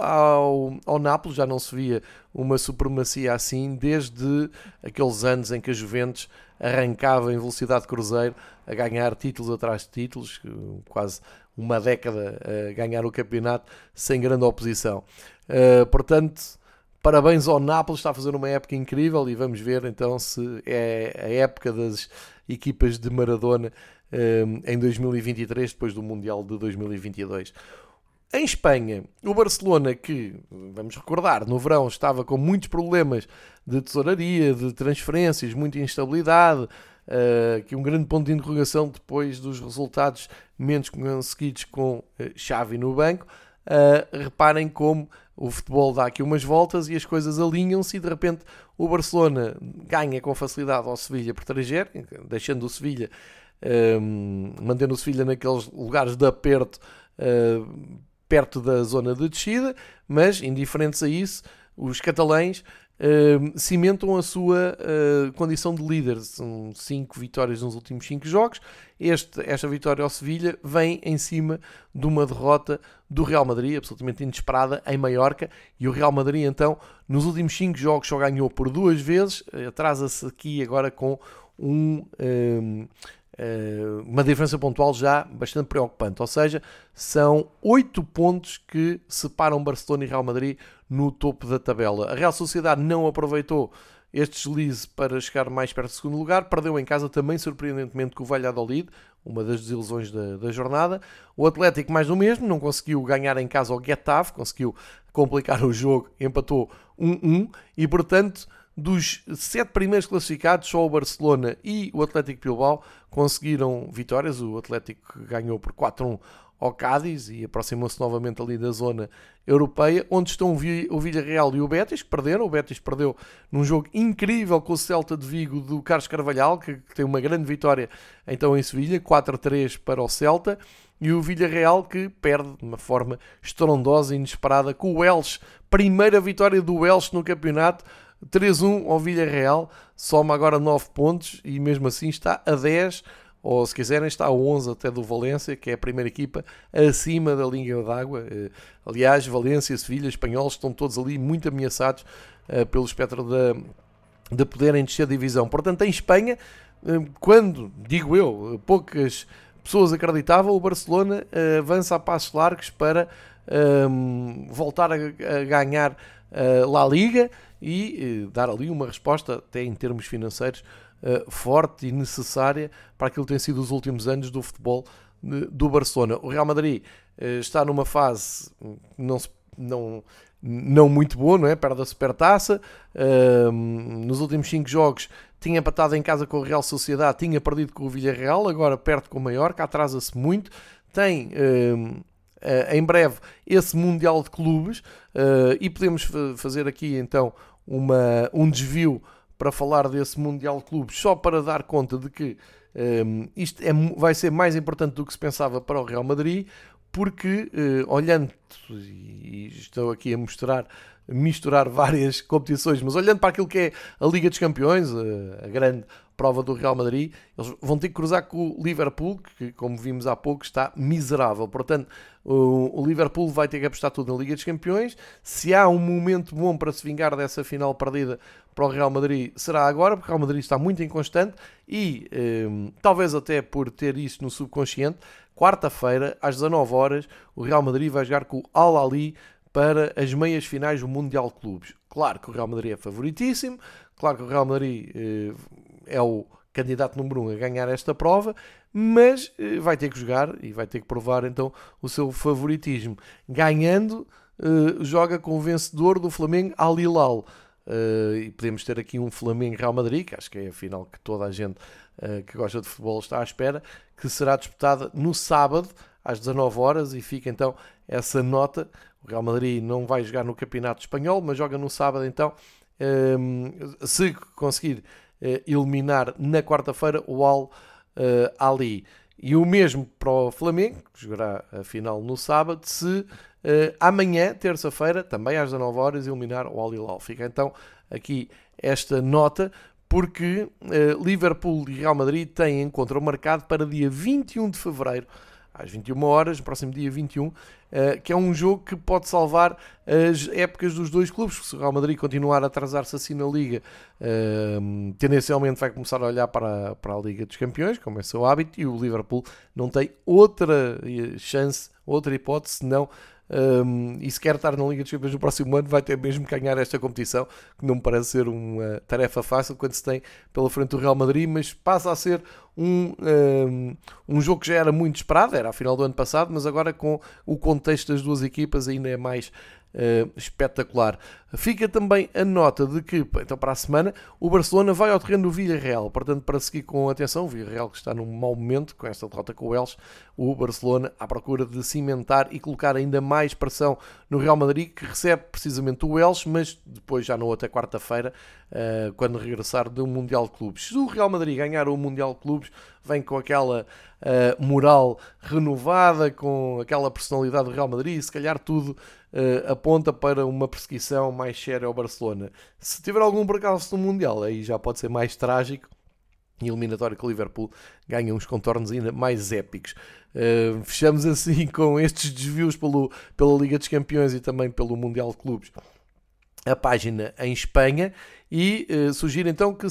ao, ao Nápoles, já não se via uma supremacia assim desde aqueles anos em que a Juventus arrancava em velocidade de cruzeiro a ganhar títulos atrás de títulos, quase uma década a ganhar o campeonato sem grande oposição. Uh, portanto, parabéns ao Nápoles, está a fazer uma época incrível e vamos ver então se é a época das equipas de Maradona uh, em 2023, depois do Mundial de 2022. Em Espanha, o Barcelona, que, vamos recordar, no verão estava com muitos problemas de tesouraria, de transferências, muita instabilidade, uh, que um grande ponto de interrogação depois dos resultados menos conseguidos com uh, Xavi no banco. Uh, reparem como o futebol dá aqui umas voltas e as coisas alinham-se e de repente o Barcelona ganha com facilidade ao Sevilha por 3 deixando o Sevilha, mantendo o Sevilha naqueles lugares de aperto uh, perto da zona de descida, mas indiferentes a isso, os catalães uh, cimentam a sua uh, condição de líder. São 5 vitórias nos últimos 5 jogos. Este, esta vitória ao Sevilha vem em cima de uma derrota do Real Madrid, absolutamente inesperada, em Maiorca. E o Real Madrid, então, nos últimos 5 jogos só ganhou por duas vezes. Atrasa-se aqui agora com um. um eh, uma diferença pontual já bastante preocupante. Ou seja, são 8 pontos que separam Barcelona e Real Madrid no topo da tabela. A Real Sociedade não aproveitou este deslize para chegar mais perto do segundo lugar, perdeu em casa também, surpreendentemente, com o Valladolid, uma das desilusões da, da jornada. O Atlético, mais do mesmo, não conseguiu ganhar em casa ao Getafe, conseguiu complicar o jogo, empatou 1-1 e, portanto, dos sete primeiros classificados, só o Barcelona e o Atlético Bilbao conseguiram vitórias. O Atlético ganhou por 4-1 ao Cádiz e aproximou-se novamente ali da zona europeia, onde estão o Villarreal e o Betis, que perderam. O Betis perdeu num jogo incrível com o Celta de Vigo do Carlos Carvalhal, que, tem uma grande vitória então em Sevilha, 4-3 para o Celta. E o Villarreal que perde de uma forma estrondosa e inesperada com o Elche. Primeira vitória do Elche no campeonato 3-1 ao Villarreal, soma agora 9 pontos e mesmo assim está a 10, ou se quiserem está a 11 até do Valência, que é a primeira equipa acima da linha d'água. Eh, aliás, Valência, Sevilha, Espanhóis estão todos ali muito ameaçados uh, pelo espectro de poderem descer a divisão. Portanto, em Espanha, uh, quando, digo eu, poucas pessoas acreditavam, o Barcelona avança a passos largos para um, voltar a, a ganhar a La Liga e eh, dar ali uma resposta, até em termos financeiros, eh, forte e necessária para aquilo que tem sido os últimos anos do futebol do Barcelona. O Real Madrid eh, está numa fase não, não, não muito boa, não é? Perde a supertaça. nos últimos 5 jogos tinha empatado em casa com o Real Sociedade, tinha perdido com o Villarreal, agora perde com o Mallorca, atrasa-se muito. Tem em breve esse Mundial de Clubes e podemos fazer aqui então uma, um desvio para falar desse Mundial de Clubes, só para dar conta de que um, isto é, vai ser mais importante do que se pensava para o Real Madrid, porque uh, olhando, e estou aqui a mostrar misturar várias competições, mas olhando para aquilo que é a Liga dos Campeões, a, a grande prova do Real Madrid, eles vão ter que cruzar com o Liverpool, que, como vimos há pouco, está miserável. Portanto, o, Liverpool vai ter que apostar tudo na Liga dos Campeões. Se há um momento bom para se vingar dessa final perdida para o Real Madrid, será agora, porque o Real Madrid está muito inconstante e um, talvez até por ter isso no subconsciente, quarta-feira, às 19 horas, o Real Madrid vai jogar com o Al-Ali para as meias finais do Mundial de Clubes. Claro que o Real Madrid é favoritíssimo, claro que o Real Madrid eh, é o candidato número um a ganhar esta prova, mas eh, vai ter que jogar e vai ter que provar então o seu favoritismo. Ganhando, eh, joga com o vencedor do Flamengo Al Hilal. e podemos ter aqui um Flamengo Real Madrid, que acho que é a final que toda a gente que gosta de futebol está à espera, que será disputada no sábado às 19 horas e fica então essa nota o Real Madrid não vai jogar no Campeonato Espanhol, mas joga no sábado, então, ehm, se conseguir eh, eliminar na quarta-feira o Al eh, Ali. E o mesmo para o Flamengo, que jogará a final no sábado, se eh, amanhã, terça-feira, também às 19 horas, eliminar o Al Hilal. Fica então aqui esta nota, porque Liverpool e Real Madrid têm encontro marcado para dia 21 de fevereiro às 21 horas, no próximo dia 21, uh, eh, que é um jogo que pode salvar as épocas dos dois clubes. Se o Real Madrid continuar a atrasar-se assim na Liga, uh, tendencialmente vai começar a olhar para, para a Liga dos Campeões, como é seu hábito, e o Liverpool não tem outra eh, chance, outra hipótese, senão um, e se quer estar na Liga dos Campeões no próximo ano, vai ter mesmo que ganhar esta competição, que não me parece ser uma tarefa fácil quando se tem pela frente o Real Madrid, mas passa a ser um, um, um jogo que já era muito esperado, era a final do ano passado, mas agora com o contexto das duas equipas ainda é mais uh, espetacular. Fica também a nota de que, então para a semana, o Barcelona vai ao terreno do Villarreal. Portanto, para seguir com atenção, o Villarreal que está num mau momento com esta derrota com o Elche, o Barcelona à procura de cimentar e colocar ainda mais pressão no Real Madrid, que recebe precisamente o Elche, mas depois já na outra quarta-feira, uh, quando regressar do Mundial de Clubes. Se o Real Madrid ganhar o Mundial de Clubes, vem com aquela uh, moral renovada, com aquela personalidade do Real Madrid, se calhar tudo uh, aponta para uma perseguição mais séria ao Barcelona. Se tiver algum percalço no Mundial, aí já pode ser mais trágico e eliminatório que o Liverpool ganha uns contornos ainda mais épicos. Uh, fechamos assim com estes desvios pelo, pela Liga dos Campeões e também pelo Mundial de Clubes a página em Espanha e uh, sugiro então que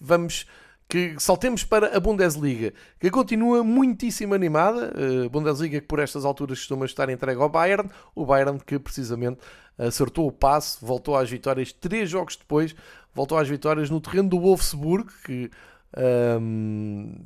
vamos que saltemos para a Bundesliga, que continua muitíssimo animada. A Bundesliga que por estas alturas costuma estar entregue ao Bayern, o Bayern que precisamente acertou o passe, voltou às vitórias três jogos depois, voltou às vitórias no terreno do Wolfsburg, que um,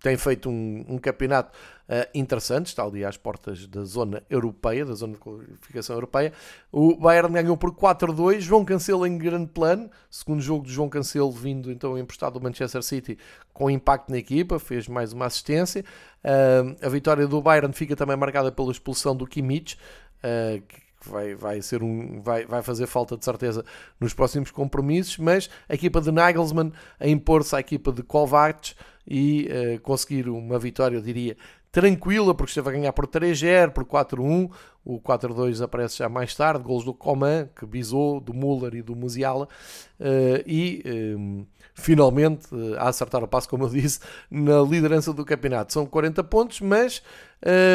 tem feito um, um campeonato uh, interessante, está ali às portas da zona europeia, da zona de qualificação europeia. O Bayern ganhou por 4-2, João Cancelo em grande plano, segundo jogo de João Cancelo vindo então emprestado do Manchester City com impacto na equipa, fez mais uma assistência. Uh, a vitória do Bayern fica também marcada pela expulsão do Kimmich, uh, que vai, vai, ser um, vai, vai fazer falta de certeza nos próximos compromissos, mas a equipa de Nagelsmann a impor-se à equipa de Kovacs e uh, conseguir uma vitória, eu diria, tranquila, porque esteve a ganhar por 3-0, por 4-1. O 4-2 aparece já mais tarde, gols do Coman, que bisou, do Müller e do Musiala. Uh, e um, finalmente uh, a acertar o passo, como eu disse, na liderança do campeonato. São 40 pontos, mas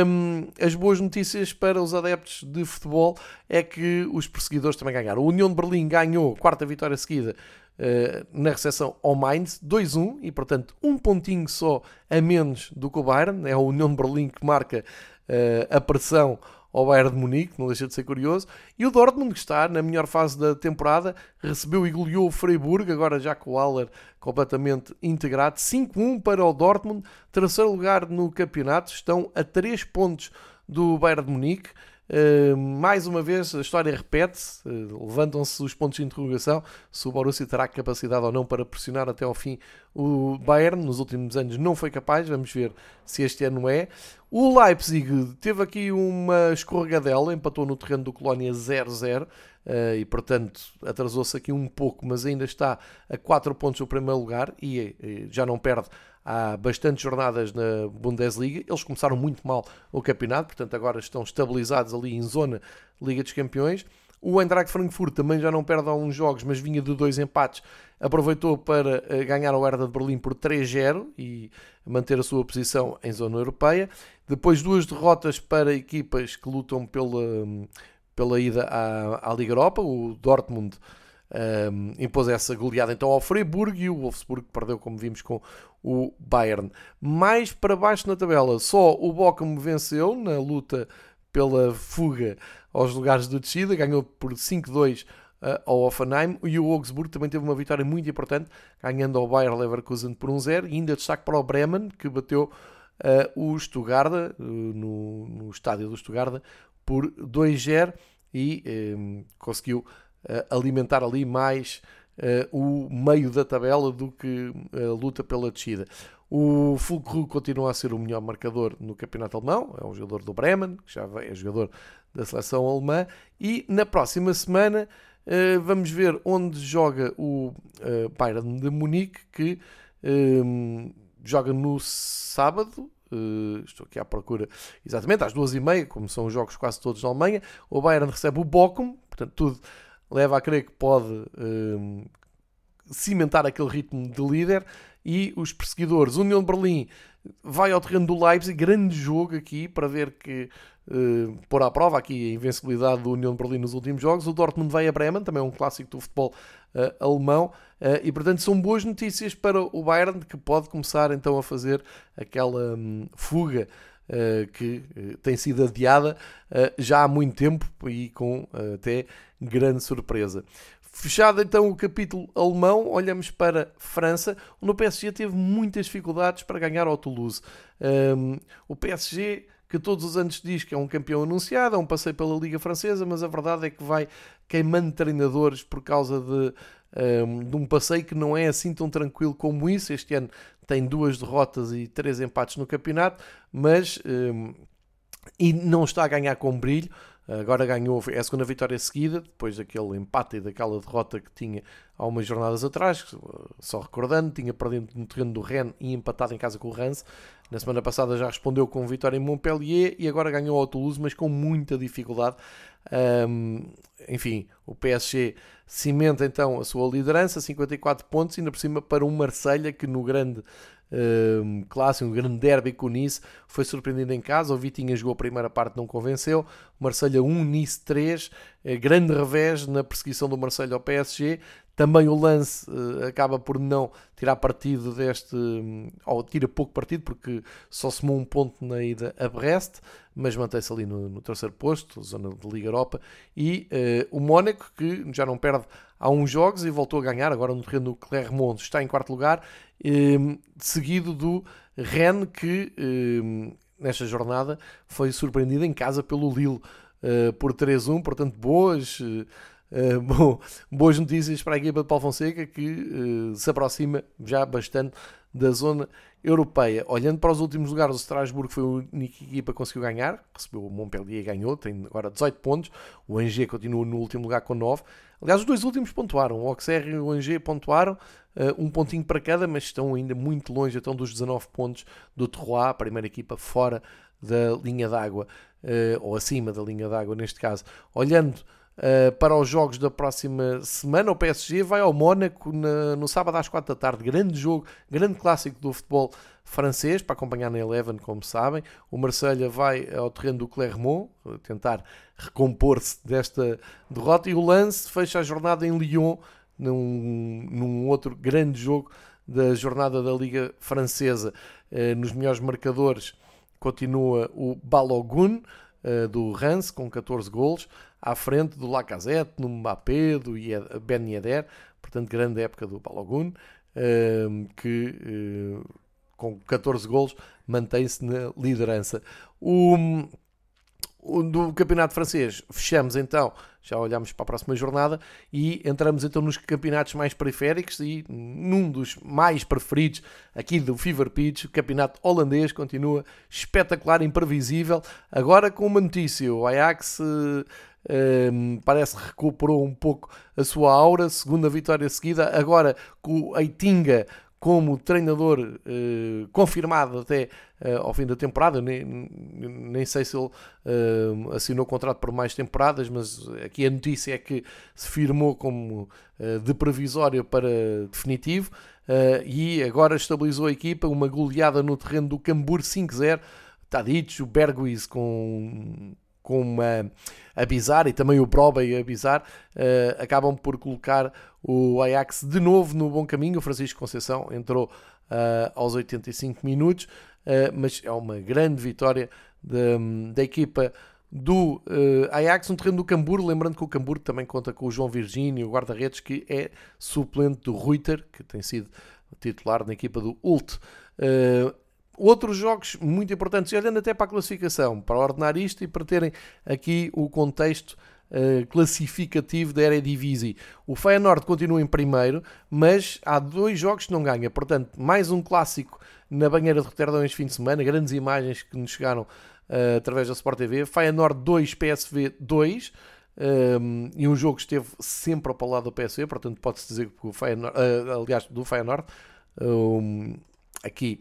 um, as boas notícias para os adeptos de futebol é que os perseguidores também ganharam. O União de Berlim ganhou, quarta vitória seguida, Uh, na recepção ao Mainz, 2-1, e portanto um pontinho só a menos do que o Bayern. É a União de Berlim que marca uh, a pressão ao Bayern de Munique, não deixa de ser curioso. E o Dortmund, que está na melhor fase da temporada, recebeu e goleou o Freiburg, agora já com o Haller completamente integrado. 5-1 para o Dortmund, terceiro lugar no campeonato, estão a 3 pontos do Bayern de Munique. Uh, mais uma vez a história repete-se, uh, levantam-se os pontos de interrogação se o Borussia terá capacidade ou não para pressionar até ao fim o Bayern. Nos últimos anos não foi capaz, vamos ver se este ano é. O Leipzig teve aqui uma escorregadela, empatou no terreno do Colónia 0-0. uh, e, portanto, atrasou-se aqui um pouco, mas ainda está a 4 pontos do primeiro lugar e já não perde há bastantes jornadas na Bundesliga. Eles começaram muito mal o campeonato, portanto, agora estão estabilizados ali em zona Liga dos Campeões. O Eintracht Frankfurt também já não perde alguns jogos, mas vinha de dois empates. Aproveitou para eh, ganhar o Herda de Berlim por 3-0 e manter a sua posição em zona europeia. Depois duas derrotas para equipas que lutam pela, pela ida à, à Liga Europa. O Dortmund um, impôs essa goleada então ao Freiburg e o Wolfsburg perdeu, como vimos, com o Bayern. Mais para baixo na tabela, só o Bochum venceu na luta pela fuga aos lugares de descida, ganhou por 5-2 uh, ao Offenheim e o Augsburg também teve uma vitória muito importante, ganhando ao Bayer Leverkusen por 1-0 e ainda destaque para o Bremen, que bateu uh, o Stuttgart uh, no, no, estádio do Stuttgart por 2-0 e um, conseguiu alimentar ali mais uh, o meio da tabela do que a luta pela descida. O Fulcru continua a ser o melhor marcador no campeonato alemão, é um jogador do Bremen, que já é jogador da seleção alemã, e na próxima semana vamos ver onde joga o Bayern de Munique, que um, joga no sábado, estou aqui à procura exatamente às duas e meia, como são os jogos quase todos na Alemanha. O Bayern recebe o Bochum, portanto, tudo leva a crer que pode uh, cimentar aquele ritmo de líder e os perseguidores. União de Berlim vai ao terreno do Leipzig, grande jogo aqui para ver que uh, pôr à prova aqui a invencibilidade do União de Berlim nos últimos jogos. O Dortmund vai a Bremen, também é um clássico do futebol uh, alemão, uh, e portanto são boas notícias para o Bayern que pode começar então a fazer aquela um, fuga. Uh, que uh, tem sido adiada uh, já há muito tempo e com até grande surpresa. Fechado então o capítulo alemão, olhamos para França, onde o PSG teve muitas dificuldades para ganhar ao Toulouse. Um, o PSG, que todos os anos diz que é um campeão anunciado, é um passeio pela Liga Francesa, mas a verdade é que vai queimando treinadores por causa de, um, de um passeio que não é assim tão tranquilo como isso. Este ano tem duas derrotas e três empates no campeonato, mas um, e não está a ganhar com brilho. Agora ganhou, é a segunda vitória seguida, depois daquele empate e daquela derrota que tinha há umas jornadas atrás, só recordando, tinha perdido no terreno do Rennes e empatado em casa com o Reims. Na semana passada já respondeu com vitória em Montpellier e agora ganhou ao Toulouse, mas com muita dificuldade. Um, enfim, o PSG cimenta então a sua liderança, 54 pontos, ainda por cima para um Marselha que no grande um, clássico, um grande derby com o Nice, foi surpreendido em casa. O Vitinha jogou a primeira parte, não convenceu. Marselha 1, Nice 3, eh, grande revés na perseguição do Marselha ao PSG. Também o lance uh, acaba por não tirar partido deste, um, ou tira pouco partido, porque só somou um ponto na ida a Brest, mas mantém-se ali no, no, terceiro posto, zona de Liga Europa. E uh, o Mónaco, que já não perde há uns jogos e voltou a ganhar, agora no terreno do Clermont, está em quarto lugar, um, seguido do Rennes, que um, nesta jornada foi surpreendido em casa pelo Lille uh, por 3-1, portanto, boas. Uh, bom, boas notícias para a equipa de Paulo Fonseca que uh, se aproxima já bastante da zona europeia. Olhando para os últimos lugares, o Strasbourg foi a única equipa que conseguiu ganhar, recebeu o Montpellier e ganhou, tem agora 18 pontos. O Angers continua no último lugar com 9. Aliás, os dois últimos pontuaram, o Auxerre e o Angers pontuaram, uh, um pontinho para cada, mas estão ainda muito longe então, dos 19 pontos do Terroir, a primeira equipa fora da linha d'água, ou acima da linha d'água neste caso. Olhando Uh, para os jogos da próxima semana. O PSG vai ao Mónaco na, no sábado às 4 da tarde. Grande jogo, grande clássico do futebol francês para acompanhar na Eleven, como sabem. O Marselha vai ao terreno do Clermont tentar recompor-se desta derrota. E o Lance fecha a jornada em Lyon, num, num outro grande jogo da jornada da Liga Francesa. Uh, nos melhores marcadores continua o Balogun uh, do Reims com 14 golos à frente do Lacazette, no Mbappé, do Ben Yedder, portanto, grande época do Balogun, ehm, que eh, com 14 golos mantém-se na liderança. O, o, do campeonato francês, fechamos então já olhamos para a próxima jornada e entramos então nos campeonatos mais periféricos e num dos mais preferidos aqui do Fever Pitch, o campeonato holandês continua espetacular, imprevisível. Agora com uma notícia, o Ajax uh, uh, parece que recuperou um pouco a sua aura, segunda vitória seguida, agora com o Eitinga como treinador eh, confirmado até eh, ao fim da temporada. Nem, nem sei se ele eh, assinou contrato por mais temporadas, mas aqui a notícia é que se firmou como de previsório para definitivo. e agora estabilizou a equipa, uma goleada no terreno do Cambur 5-0. Está dito, o Berguis com com uma a Bizar e também o Proba e a uh, acabam por colocar o Ajax de novo no bom caminho. O Francisco Conceição entrou uh, aos 85 minutos, uh, mas é uma grande vitória da equipa do Ajax no terreno do Cambur. Lembrando que o Cambur também conta com o João Virgínio, o guarda-redes, que é suplente do Ruiter, que tem sido titular na equipa do Ult. Uh, Outros jogos muito importantes, e olhando até para a classificação, para ordenar isto e para terem aqui o contexto uh, classificativo da Eredivisie. O Feyenoord continua em primeiro, mas há dois jogos que não ganha. Portanto, mais um clássico na banheira de Roterdão este fim de semana. Grandes imagens que nos chegaram uh, através da Sport TV. Feyenoord 2, PSV 2. Um, ehm, e um jogo que esteve sempre ao lado do PSV, portanto pode-se dizer que o Feyenoord, uh, aliás, do Feyenoord, um, aqui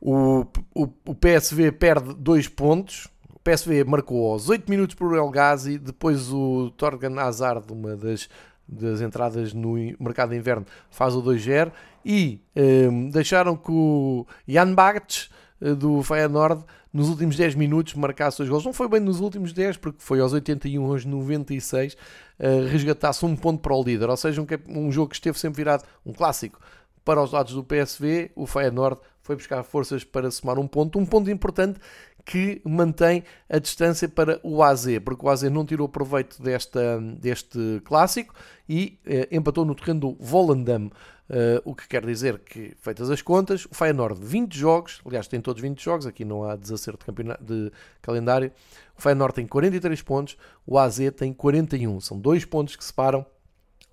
o, o, o PSV perde dois pontos. O PSV marcou aos 8 minutos por El Ghazi. Depois o Torgan Hazard, uma das, das entradas no mercado de inverno, faz o 2-0. E um, deixaram que o Jan Bagts eh, do Feyenoord nos últimos 10 minutos marcasse dois gols. Não foi bem nos últimos 10, porque foi aos 81, aos 96, uh, resgatasse um ponto para o líder. Ou seja, um, um jogo que esteve sempre virado, um clássico, para os lados do PSV. O Feyenoord foi buscar forças para somar um ponto, um ponto importante que mantém a distância para o AZ, porque o AZ não tirou proveito desta, deste clássico e eh, empatou no terreno do Volendam, eh, o que quer dizer que, feitas as contas, o Feyenoord 20 jogos, aliás tem todos 20 jogos, aqui não há desacerto de, de calendário, o Feyenoord tem 43 pontos, o AZ tem 41, são dois pontos que separam,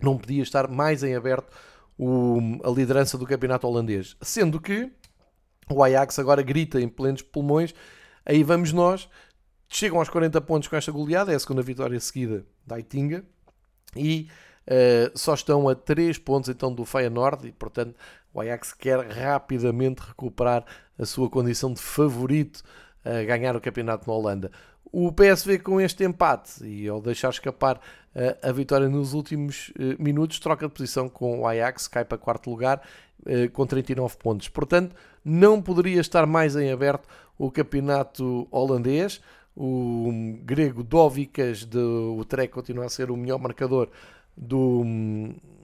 não podia estar mais em aberto o, a liderança do campeonato holandês, sendo que o Ajax agora grita em plenos pulmões. Aí vamos nós. Chegam aos 40 pontos com esta goleada, é a segunda vitória seguida da Aitinga. E uh, só estão a 3 pontos então do Feyenoord e, portanto, o Ajax quer rapidamente recuperar a sua condição de favorito a ganhar o campeonato na Holanda. O PSV com este empate e ao deixar escapar uh, a vitória nos últimos uh, minutos, troca de posição com o Ajax, cai para quarto lugar com 39 pontos. Portanto, não poderia estar mais em aberto o campeonato holandês. O grego Dovicas de Utrecht continua a ser o melhor marcador do,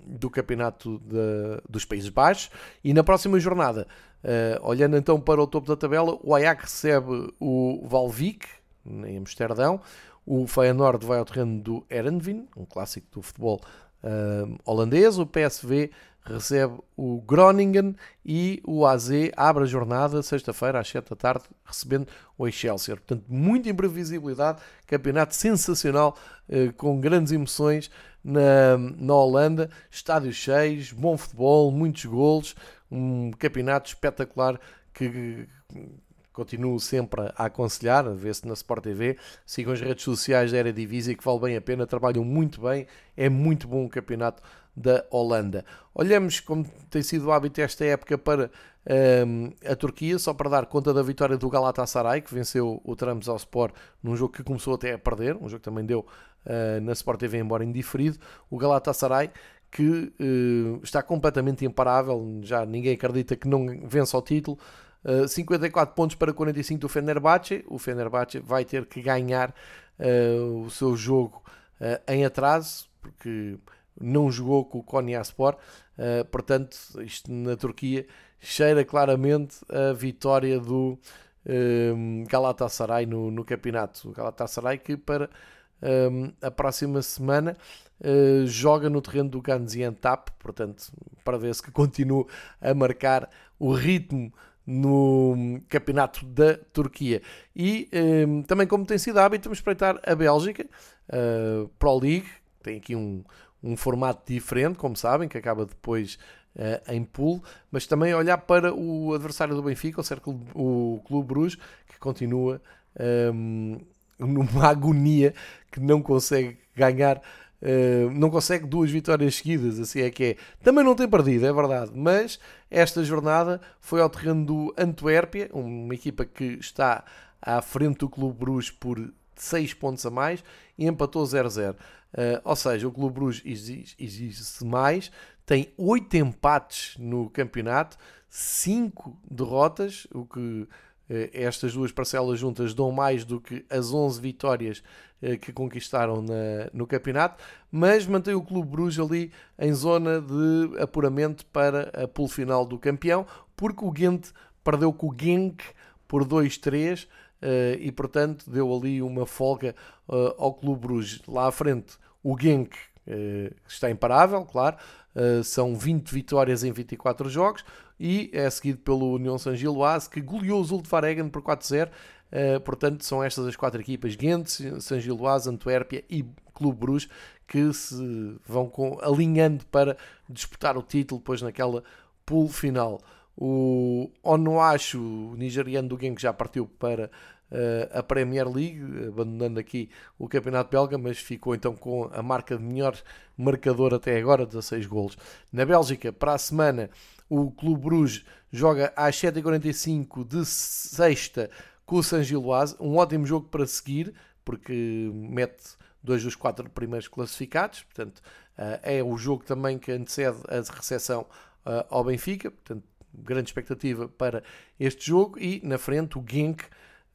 do campeonato de, dos Países Baixos. E na próxima jornada, uh, olhando então para o topo da tabela, o Ajax recebe o Valvik, em Amsterdão. O Feyenoord vai ao terreno do Erenvin, um clássico do futebol uh, holandês. O PSV recebe o Groningen e o AZ abre a jornada sexta-feira às 7 da tarde, recebendo o Excelsior. Portanto, muita imprevisibilidade, campeonato sensacional, eh, com grandes emoções na, na Holanda, estádios cheios, bom futebol, muitos golos, um campeonato espetacular que continuo sempre a aconselhar, a ver-se na Sport TV, sigam as redes sociais da Eredivisie que vale bem a pena, trabalham muito bem, é muito bom o campeonato da Holanda. Olhamos, como tem sido o hábito esta época, para um, a Turquia, só para dar conta da vitória do Galatasaray, que venceu o Trabzonspor num jogo que começou até a perder, um jogo que também deu uh, na Sport TV, embora indiferido. O Galatasaray que uh, está completamente imparável, já ninguém acredita que não vença o título. Uh, 54 pontos para 45 do Fenerbahçe. O Fenerbahçe vai ter que ganhar uh, o seu jogo uh, em atraso, porque não jogou com o Konyaspor, uh, portanto, isto na Turquia cheira claramente a vitória do Galatasaray no, no campeonato. O Galatasaray que para a próxima semana uh, joga no terreno do Gaziantep, portanto, para ver se que continua a marcar o ritmo no campeonato da Turquia. E um, também, como tem sido hábito, vamos espreitar a Bélgica, a Pro League, tem aqui um, um formato diferente, como sabem, que acaba depois uh, em pool, mas também olhar para o adversário do Benfica, o, Cercle, o Clube Bruges, que continua um, numa agonia que não consegue ganhar Uh, não consegue duas vitórias seguidas, assim é que é. Também não tem perdido, é verdade, mas esta jornada foi ao terreno do Antuérpia, uma equipa que está à frente do Clube Bruges por 6 pontos a mais e empatou 0-0. Uh, eh, ou seja, o Clube Bruges exige-se mais, tem 8 empates no campeonato, 5 derrotas, o que eh, estas duas parcelas juntas dão mais do que as 11 vitórias eh, que conquistaram na, no campeonato, mas mantém o Clube Bruges ali em zona de apuramento para a pool final do campeão, porque o Ghent perdeu com o Genk por 2-3 eh, e, portanto, deu ali uma folga ao Clube Bruges. Lá à frente, o Genk está imparável, claro, são 20 vitórias em 24 jogos e é seguido pelo União San Giloase que goleou o Zultvareggen por 4-0. Eh, portanto, são estas as quatro equipas: Ghent, San Giloase, Antuérpia e Clube Bruges que se vão com, alinhando para disputar o título depois naquela pool final. O Onuachu, o nigeriano do Genk, já partiu para uh, a Premier League, abandonando aqui o campeonato belga, mas ficou então com a marca de melhor marcador até agora, 16 golos. Na Bélgica, para a semana, o Clube Bruges joga às 7h45 de sexta com o San Giloise. Um ótimo jogo para seguir, porque mete dois dos quatro primeiros classificados. Portanto, eh, é o jogo também que antecede a recepção eh, ao Benfica. Portanto, grande expectativa para este jogo. E na frente, o Genk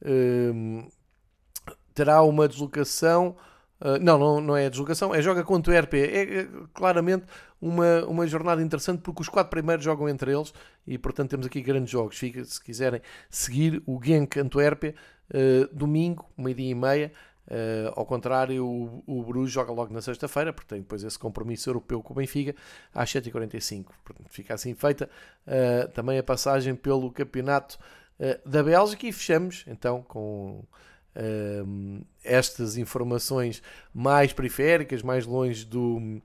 um, eh, terá uma deslocação Uh, não, não, não é a deslocação, é joga contra o RP. É, é, claramente uma, uma jornada interessante porque os quatro primeiros jogam entre eles e portanto temos aqui grandes jogos. Fica, se quiserem seguir o Genk Antuérpia, uh, domingo, meio-dia e meia. Uh, ao contrário, o, o Bruges joga logo na sexta-feira, porque tem depois esse compromisso europeu com o Benfica, às 7h45. Portanto, fica assim feita também a passagem pelo campeonato da Bélgica e fechamos então com uh, estas informações mais periféricas, mais longe do,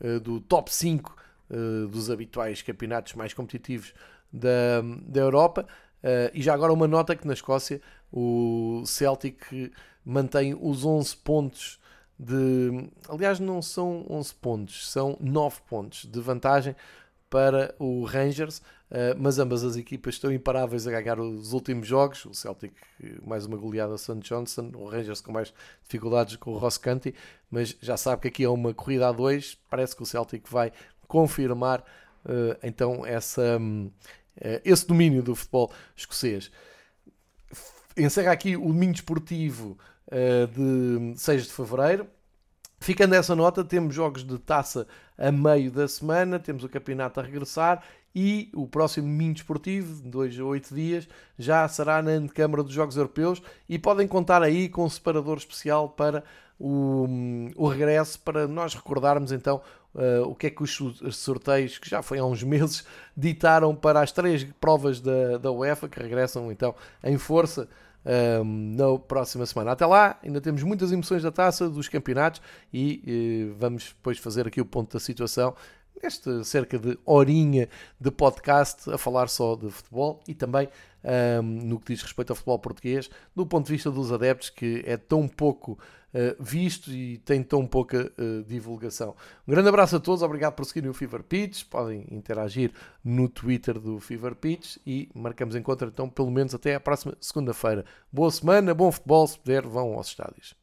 uh, do top 5 uh, dos habituais campeonatos mais competitivos da, da Europa. Uh, e já agora uma nota que na Escócia o Celtic mantém os 11 pontos de. Aliás, não são 11 pontos, são 9 pontos de vantagem para o Rangers, eh, mas ambas as equipas estão imparáveis a ganhar os últimos jogos. O Celtic, mais uma goleada a St. Johnson, o Rangers com mais dificuldades com o Ross County, mas já sabe que aqui é uma corrida a dois. Parece que o Celtic vai confirmar uh, então essa, uh, esse domínio do futebol escocês. Encerra aqui o domingo esportivo uh, de 6 de fevereiro. Ficando essa nota, temos jogos de taça a meio da semana, temos o campeonato a regressar e o próximo domingo esportivo, de 2 a 8 dias, já será na Câmara dos Jogos Europeus e podem contar aí com um separador especial para o, o regresso, para nós recordarmos então uh, o que é que os sorteios, que já foi há uns meses, ditaram para as três provas da, da UEFA, que regressam então em força um, na próxima semana. Até lá, ainda temos muitas emoções da taça, dos campeonatos e uh, vamos depois fazer aqui o ponto da situação nesta cerca de horinha de podcast a falar só de futebol e também um, no que diz respeito ao futebol português, do ponto de vista dos adeptos, que é tão pouco uh, visto e tem tão pouca uh, divulgação. Um grande abraço a todos, obrigado por seguirem o Fever Pitch, podem interagir no Twitter do Fever Pitch e marcamos encontro então pelo menos até a próxima segunda-feira. Boa semana, bom futebol, se puder, vão aos estádios.